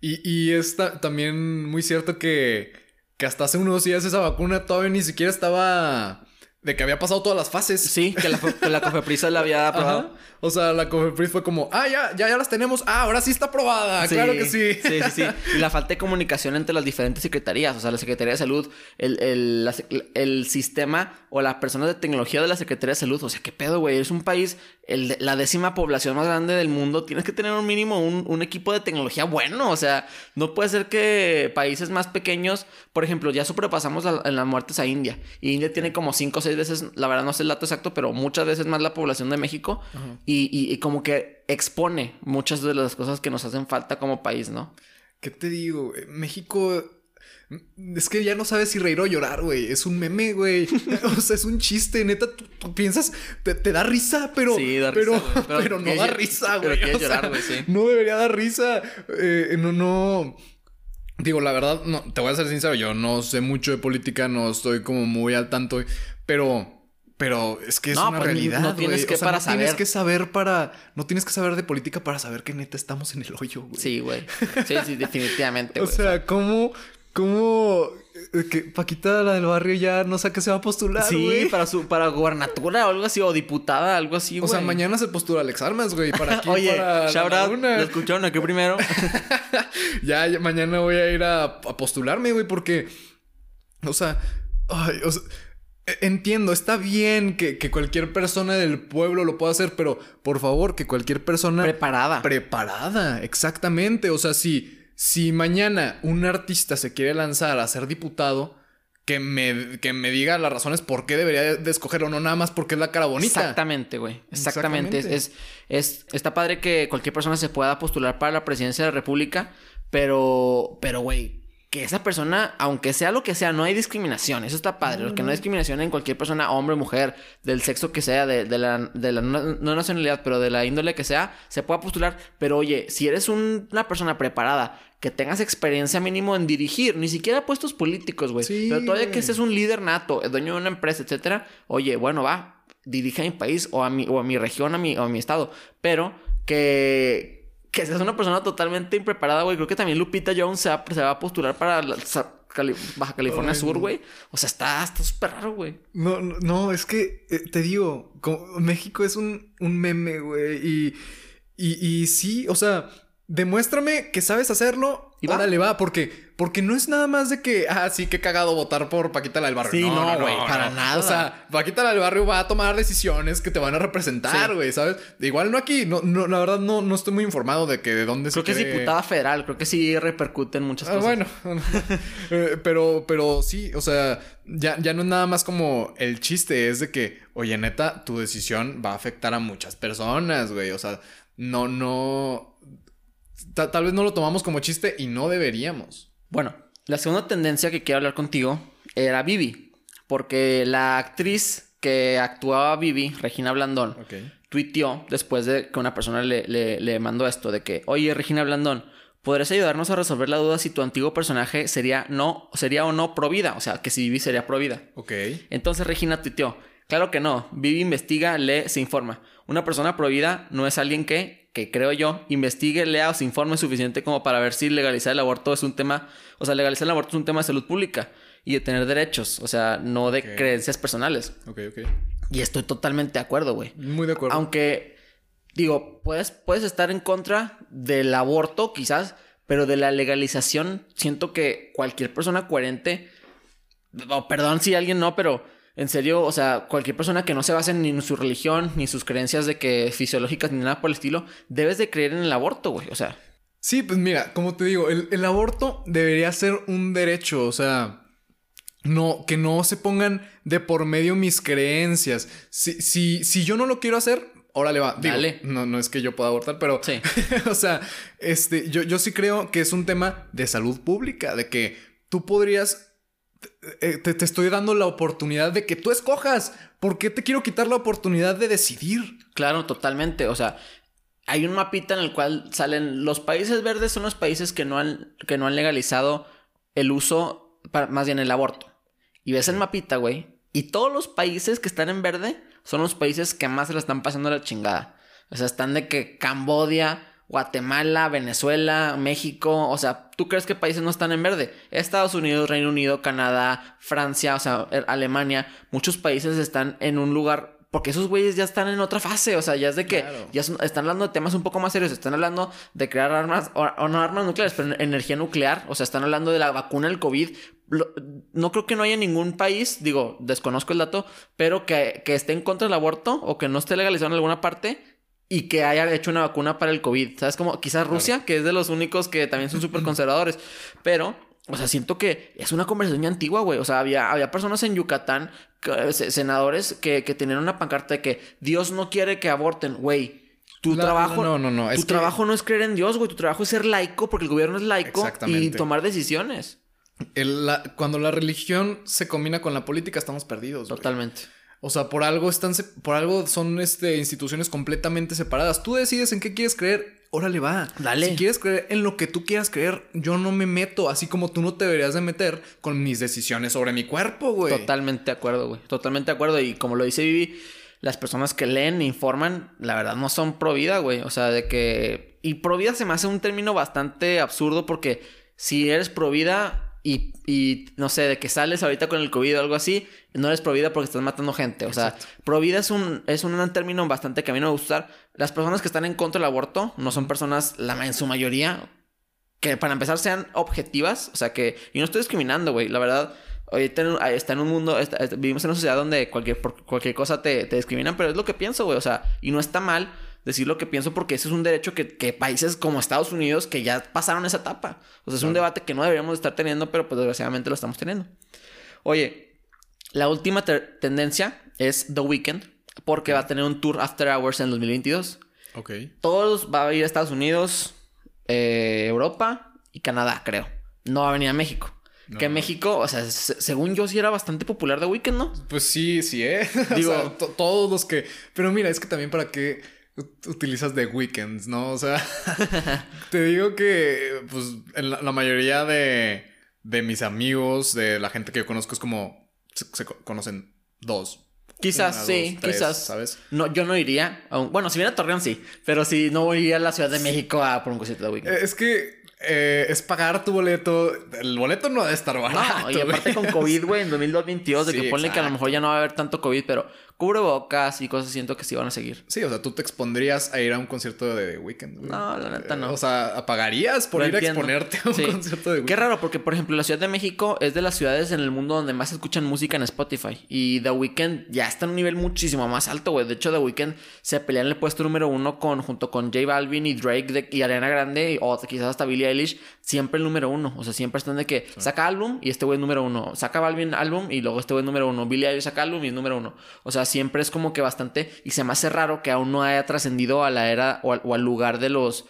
Y, y está también muy cierto que, que hasta hace unos días esa vacuna todavía ni siquiera estaba de que había pasado todas las fases. Sí, que la, que la Cofepris la había aprobado. O sea, la Cofepris fue como, ah, ya, ya, ya las tenemos. Ah, ahora sí está aprobada. claro que sí. Sí, sí, sí. Y la falta de comunicación entre las diferentes secretarías. O sea, la Secretaría de Salud, el, el, el sistema o las personas de tecnología de la Secretaría de Salud. O sea, qué pedo, güey. Es un país, el, la décima población más grande del mundo. Tienes que tener un mínimo un, un equipo de tecnología bueno. O sea, no puede ser que países más pequeños, por ejemplo, ya sobrepasamos en las muertes a India. Y India tiene como 5 o 6 veces, la verdad no sé el dato exacto, pero muchas veces más la población de México. y, y, como que expone muchas de las cosas que nos hacen falta como país, ¿no? ¿Qué te digo? México es que ya no sabes si reír o llorar, güey. Es un meme, güey. o sea, es un chiste. Neta, tú, piensas, te, da risa, pero. Sí, da risa, pero, pero, no da risa, güey. Pero llorar, güey, sí. No debería dar risa. Eh, no, no. Digo, la verdad, no, te voy a ser sincero, yo no sé mucho de política, no estoy como muy al tanto, pero. Pero es que es una pues, realidad. No tienes que para saber. Tienes que saber para. No tienes que saber de política para saber que neta estamos en el hoyo, güey. Sí, güey. Sí, sí, definitivamente. o sea, ¿cómo, ¿cómo eh, que Paquita, la del barrio, ya no sé qué se va a postular, Sí, para su, para gobernatura o algo así, o diputada, algo así, güey. O sea, mañana se postula Alex Armas, güey. ¿Para aquí? Oye, para shout out, ¿lo escucharon aquí primero? ya, mañana voy a ir a, a postularme, güey, porque... O sea... Ay, o sea entiendo, está bien que, que, cualquier persona del pueblo lo pueda hacer, pero por favor, que cualquier persona... Preparada. Preparada, exactamente. O sea, si, si mañana un artista se quiere lanzar a ser diputado, que me, que me diga las razones por qué debería de escogerlo, no nada más porque es la cara bonita. Exactamente, güey. Exactamente. Es, es, está padre que cualquier persona se pueda postular para la presidencia de la República, pero, pero, güey, que esa persona, aunque sea lo que sea, no hay discriminación. Eso está padre. que no hay discriminación en cualquier persona, hombre, mujer, del sexo que sea, de, la, de la no, nacionalidad, pero de la índole que sea, se pueda postular. Pero oye, si eres una persona preparada, que tengas experiencia mínimo en dirigir, ni siquiera puestos políticos, güey. pero todavía que seas un líder nato, el dueño de una empresa, etcétera, oye, bueno, va, dirige a mi país o a mi, o a mi región a mi, o a mi estado. Pero que que seas una persona totalmente impreparada, güey. Creo que también Lupita Jones se va, a postular para Baja California Sur, güey. O sea, está súper raro, güey. No, no, es que eh, te digo, México es un, un meme, güey. Y, y, y sí, o sea, demuéstrame que sabes hacerlo y le va, porque, porque no es nada más de que, ah, sí, que cagado votar por Paquita la del barrio. Sí, no, güey, para nada. O sea, Paquita la del barrio va a tomar decisiones que te van a representar, güey, ¿sabes? Igual no aquí, no, no, la verdad no, no estoy muy informado de que de dónde creo se Creo que es diputada federal, creo que sí repercute en muchas ah, cosas. Bueno, eh, pero, pero sí, o sea, ya, ya no es nada más como el chiste, es de que, oye, neta, tu decisión va a afectar a muchas personas, güey, o sea, no, no tal vez no lo tomamos como chiste y no deberíamos. Bueno, la segunda tendencia que quiero hablar contigo era Vivi. Porque la actriz que actuaba Vivi, Regina Blandón, tuiteó después de que una persona le, le, mandó esto de que, oye, Regina Blandón, ¿podrías ayudarnos a resolver la duda si tu antiguo personaje sería no, sería o no pro vida? O sea, que si Vivi sería pro vida. Ok. Entonces Regina tuiteó, claro que no, Vivi investiga, lee, se informa. Una persona pro vida no es alguien que que creo yo, investigue, lea o se informe suficiente como para ver si legalizar el aborto es un tema, o sea, legalizar el aborto es un tema de salud pública y de tener derechos, o sea, no de creencias personales. Ok, ok. Y estoy totalmente de acuerdo, güey. Muy de acuerdo. Aunque, digo, puedes, puedes estar en contra del aborto, quizás, pero de la legalización, siento que cualquier persona coherente, o perdón si alguien no, pero en serio, o sea, cualquier persona que no se base ni en su religión, ni sus creencias de que fisiológicas, ni nada por el estilo, debes de creer en el aborto, güey. O sea. Sí, pues mira, como te digo, el, aborto debería ser un derecho, o sea. No, que no se pongan de por medio mis creencias. Si, si, si yo no lo quiero hacer, órale va. Dale. No, no es que yo pueda abortar, pero. Sí. o sea, este, yo, yo sí creo que es un tema de salud pública, de que tú podrías eh, te, estoy dando la oportunidad de que tú escojas. ¿Por qué te quiero quitar la oportunidad de decidir? Claro, totalmente. O sea, hay un mapita en el cual salen los países verdes son los países que no han, que no han legalizado el uso, más bien el aborto. Y ves el mapita, güey. Y todos los países que están en verde son los países que más se la están pasando la chingada. O sea, están de que Cambodia, Guatemala, Venezuela, México, o sea, ¿tú crees que países no están en verde? Estados Unidos, Reino Unido, Canadá, Francia, o sea, er, Alemania, muchos países están en un lugar porque esos güeyes ya están en otra fase, o sea, ya es de que ya están hablando de temas un poco más serios, están hablando de crear armas, o, no armas nucleares, pero energía nuclear, o sea, están hablando de la vacuna del COVID. no creo que no haya ningún país, digo, desconozco el dato, pero que, que esté en contra del aborto o que no esté legalizado en alguna parte y que haya hecho una vacuna para el COVID. ¿Sabes? Como quizás Rusia, que es de los únicos que también son súper conservadores. Pero, o sea, siento que es una conversación antigua, güey. O sea, había, había personas en Yucatán, senadores, que, que tenían una pancarta de que Dios no quiere que aborten, güey. Tu trabajo, no, no, no, tu trabajo no es creer en Dios, güey. Tu trabajo es ser laico porque el gobierno es laico y tomar decisiones. cuando la religión se combina con la política, estamos perdidos. Totalmente. O sea, por algo están, por algo son este, instituciones completamente separadas. Tú decides en qué quieres creer, órale va. Dale. Si quieres creer en lo que tú quieras creer, yo no me meto, así como tú no te deberías de meter con mis decisiones sobre mi cuerpo, güey. Totalmente de acuerdo, güey. Totalmente de acuerdo. Y como lo dice Vivi, las personas que leen e informan, la verdad no son pro vida, güey. O sea, de que... Y pro vida se me hace un término bastante absurdo porque si eres pro vida, y, y, no sé, de que sales ahorita con el COVID o algo así, no eres provida porque estás matando gente. O sea, provida es un, es un término bastante que a mí no me gusta. Las personas que están en contra del aborto no son personas, la, en su mayoría, que para empezar sean objetivas. O sea, que, y no estoy discriminando, güey. La verdad, ahorita está en un mundo, está- vivimos en una sociedad donde cualquier, por cualquier cosa te, te discriminan, pero es lo que pienso, güey. O sea, y no está mal decir lo que pienso porque ese es un derecho que, que países como Estados Unidos que ya pasaron esa etapa. O sea, es un debate que no deberíamos estar teniendo, pero pues desgraciadamente lo estamos teniendo. Oye, la última te- tendencia es The Weeknd porque va a tener un tour After Hours en 2022. Ok. Todos va a ir a Estados Unidos, eh, Europa y Canadá, creo. No va a venir a México. No. Que México, o sea, se- según yo sí era bastante popular The Weeknd, ¿no? Pues sí, sí, ¿eh? O Digo- sea, to- todos los que... Pero mira, es que también para qué utilizas The Weekends, ¿no? O sea, te digo que pues en la, la mayoría de, de mis amigos, de la gente que yo conozco es como... Se, se co- conocen dos. Quizás Una, sí, dos, tres, quizás. ¿Sabes? No, yo no iría. a un- bueno, si viene a Torreón sí, pero si no iría a la Ciudad de México a por un concierto de. Eh, Es que eh, es pagar tu boleto. El boleto no debe estar barato. No, y aparte con COVID, güey, en 2022, de Sí, que ponle que a lo mejor ya no va a haber tanto COVID, pero cubrebocas y cosas siento que sí van a seguir. Sí, o sea, tú te expondrías a ir a un concierto de The Weeknd. güey? No, la neta no. O sea, ¿pagarías por Lo ir entiendo. a exponerte a un Sí. concierto de The Qué Weeknd? raro, porque por ejemplo, la Ciudad de México es de las ciudades en el mundo donde más escuchan música en Spotify. Y The Weeknd ya está en un nivel muchísimo más alto, güey. De hecho, The Weeknd se pelea en el puesto número uno con, junto con J Balvin y Drake de- y Ariana Grande, o quizás hasta Billie Eilish, siempre el número uno. O sea, siempre están de que saca álbum y este güey es número uno. Saca Balvin álbum y luego este güey es número uno. Billie Eilish saca álbum y es número uno. O sea, siempre es como que bastante. Y se me hace raro que aún no haya trascendido a la era o al, o al lugar de los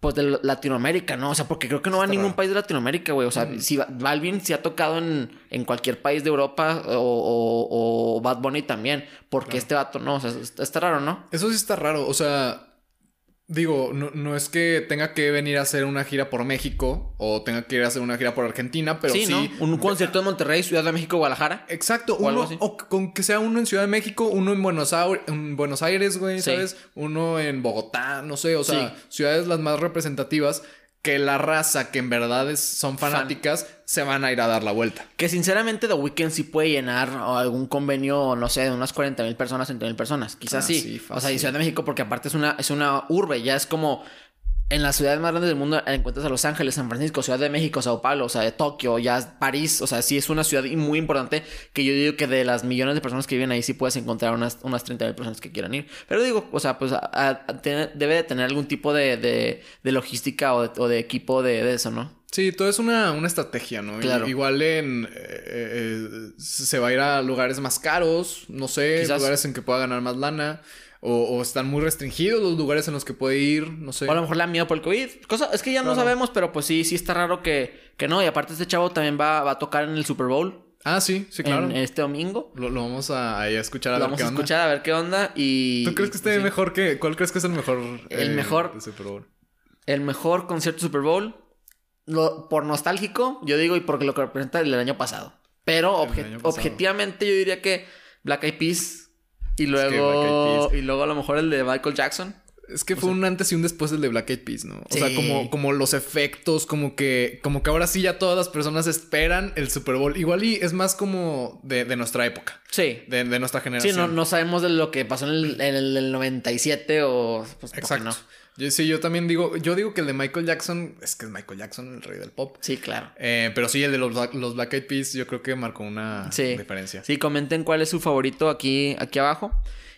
pues de Latinoamérica, ¿no? O sea, porque creo que no va a ningún país de Latinoamérica, güey. O sea, si va- Balvin sí ha tocado en, en cualquier país de Europa o, o- o Bad Bunny también. Porque este vato no, o sea, está, está raro, ¿no? Eso sí está raro. O sea, digo, no, no es que tenga que venir a hacer una gira por México o tenga que ir a hacer una gira por Argentina, pero sí. sí, ¿no? Un concierto en Monterrey, Ciudad de México, Guadalajara. Exacto, O algo así. o con que sea uno en Ciudad de México, uno en Buenos Aires, en Buenos Aires, güey, Sí. ¿sabes? Uno en Bogotá, no sé, o sea, Sí. ciudades las más representativas que la raza que en verdad es- son fanáticas se van a ir a dar la vuelta. Que sinceramente The Weeknd sí puede llenar algún convenio, no sé, de unas 40 mil personas, 30 mil personas. Quizás Ah, sí. sí, o sea, Ciudad de México, porque aparte es una, es una urbe, ya es como. En las ciudades más grandes del mundo encuentras a Los Ángeles, San Francisco, Ciudad de México, Sao Paulo, o sea, de Tokio, ya París, o sea, sí es una ciudad muy importante que yo digo que de las millones de personas que viven ahí sí puedes encontrar unas, unas 30 mil personas que quieran ir. Pero digo, o sea, pues a- a- a tener- debe de tener algún tipo de, de, de logística o de, o de equipo de, de eso, ¿no? Sí, todo es una, una estrategia, ¿no? Claro. Igual en... eh, eh, se va a ir a lugares más caros, no sé, Quizás. lugares en que pueda ganar más lana. O, o están muy restringidos los lugares en los que puede ir, no sé. O a lo mejor le da miedo por el COVID. Cosa, es que ya no sabemos, pero pues sí, sí está raro que, que no. Y aparte este chavo también va, va a tocar en el Super Bowl. Ah, sí, sí, claro. en este domingo. Lo, lo vamos a, a escuchar a Lo ver vamos qué a onda. escuchar a ver qué onda. Y. ¿Tú crees que esté sí. mejor que... ¿Cuál crees que es el mejor... El eh, mejor- de Super Bowl? El mejor concierto Super Bowl. Lo, por nostálgico, yo digo, y porque lo que representa el año pasado. Pero El del obje- año pasado. objetivamente yo diría que Black Eyed Peas. Y luego. Y luego a lo mejor el de Michael Jackson. Es que fue un antes y un después del de Black Eyed Peas, ¿no? O Sí. sea, como, como los efectos, como que, como que ahora sí ya todas las personas esperan el Super Bowl. Igual y es más como de, de nuestra época, Sí. de, de nuestra Sí, generación. no, no sabemos de lo que pasó en el, en el, el 97 o. Pues, ¿por qué Exacto. no? Yo, sí, yo también digo, yo digo que el de Michael Jackson, es que es Michael Jackson, el rey del pop. Sí, claro. Eh, pero sí, el de los, Black- los Black Eyed Peas, yo creo que marcó una Sí. diferencia. Sí, comenten cuál es su favorito aquí, aquí abajo.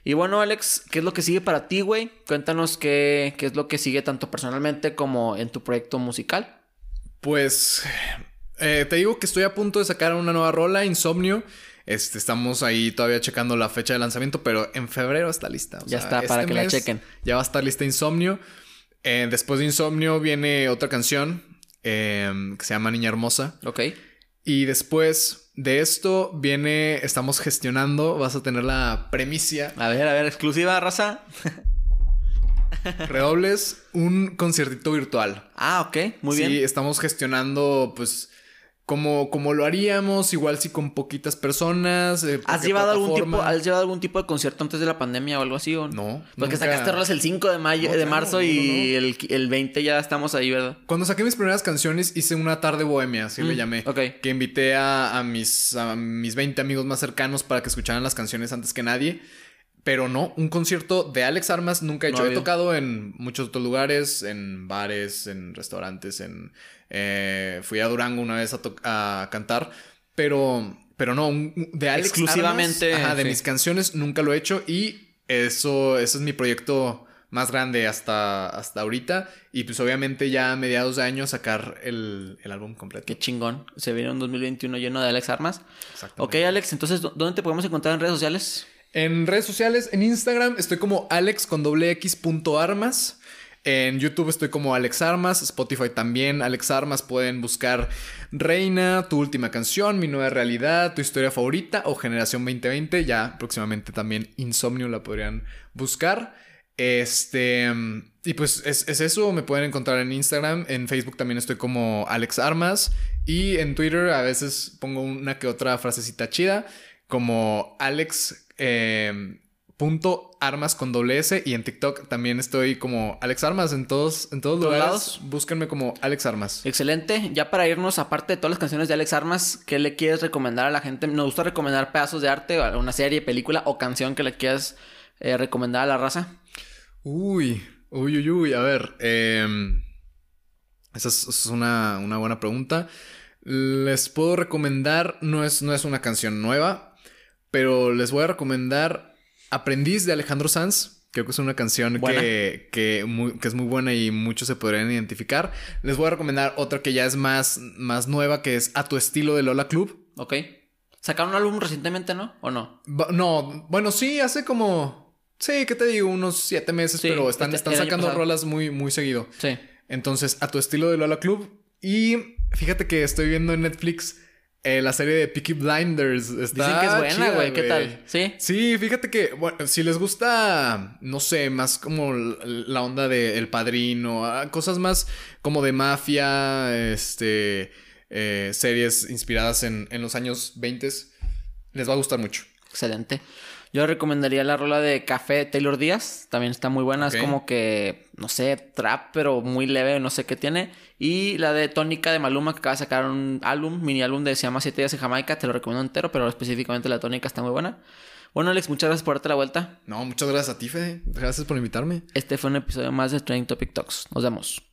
Y bueno, Alex, ¿qué es lo que sigue para ti, güey? Cuéntanos qué, qué es lo que sigue tanto personalmente como en tu proyecto musical. Pues eh, te digo que estoy a punto de sacar una nueva rola, Insomnio. Este, estamos ahí todavía checando la fecha de lanzamiento, pero en febrero está lista. O Ya sea, está, para este que la chequen. Ya va a estar lista Insomnio. Eh, después de Insomnio viene otra canción eh, que se llama Niña Hermosa. ¿Ok? Y después de esto viene, estamos gestionando, vas a tener la premicia, A ver, a ver, exclusiva, raza. redobles, un conciertito virtual. Ah, ok, muy sí, bien. estamos gestionando, pues, como, como lo haríamos, igual si con poquitas personas. eh, ¿Has llevado, algún tipo. ¿Has llevado algún tipo de concierto antes de la pandemia o algo así? O... No. Porque nunca. sacaste rolas el 5 de mayo, No, de marzo no, y El, el 20 ya estamos ahí, ¿verdad? Cuando saqué mis primeras canciones, hice una tarde bohemia, así le Mm, llamé. ok. Que invité a, a mis, a mis 20 amigos más cercanos para que escucharan las canciones antes que nadie. Pero no, un concierto de Alex Armas nunca he No hecho. ha he tocado en muchos otros lugares, en bares, en restaurantes, en... eh, fui a Durango una vez a, to- a cantar. pero, pero no, de Alex Exclusivamente. Armas, ajá, de sí. mis canciones nunca lo he hecho y eso, eso es mi proyecto más grande hasta, hasta ahorita. Y pues obviamente ya a mediados de año sacar el, el álbum completo. Qué chingón. Se viene un 2021 lleno de Alex Armas. Exactamente. Ok, Alex, entonces, ¿dó- ¿dónde te podemos encontrar en redes sociales? En redes sociales, en Instagram estoy como alex con doble x punto armas. En YouTube estoy como Alex Armas, Spotify también Alex Armas. Pueden buscar Reina, tu última canción, mi nueva realidad, tu historia favorita o Generación 2020. Ya próximamente también Insomnio la podrían buscar. Este, y pues es, es eso, me pueden encontrar en Instagram, en Facebook también estoy como Alex Armas y en Twitter a veces pongo una que otra frasecita chida como Alex eh, punto armas con doble S y en TikTok también estoy como Alex Armas en todos en todos, ¿Todos lugares. lados? Búsquenme como Alex Armas. Excelente. Ya para irnos, aparte de todas las canciones de Alex Armas, ¿qué le quieres recomendar a la gente? Nos gusta recomendar pedazos de arte, una serie, película o canción que le quieras eh, recomendar a la raza. Uy, uy, uy, uy, a ver. em, esa es, esa es una, una buena pregunta. Les puedo recomendar, no es, no es una canción nueva, pero les voy a recomendar Aprendiz de Alejandro Sanz. Creo que es una canción que, que, muy- que es muy buena y muchos se podrían identificar. Les voy a recomendar otra que ya es más, más nueva, que es A tu estilo de Lola Club. Ok. Sacaron un álbum recientemente, ¿no? ¿O no? Ba- No, bueno, sí, hace como... Sí, ¿qué te digo? Unos siete meses, Sí, pero están, este- están sacando rolas muy, muy seguido. Sí. Entonces, a tu estilo de Lola Club. Y fíjate que estoy viendo en Netflix eh, la serie de Peaky Blinders. Está Dicen que es buena, güey. ¿Qué tal? ¿Sí? Sí, fíjate que, bueno, si les gusta, no sé, más como la onda de El Padrino, ah, cosas más como de mafia, este, eh, series inspiradas en, en los años 20, les va a gustar mucho. Excelente. Yo recomendaría la rola de Café Taylor Díaz. También está muy buena. Es como que, no sé, trap, pero muy leve, no sé qué tiene. Y la de Tónica de Maluma, que acaba de sacar un álbum, mini álbum de se llama Siete días en Jamaica. Te lo recomiendo entero, pero específicamente la tónica está muy buena. Bueno, Alex, muchas gracias por darte la vuelta. No, muchas gracias a ti, Fede. Gracias por invitarme. Este fue un episodio más de Trending Topic Talks. Nos vemos.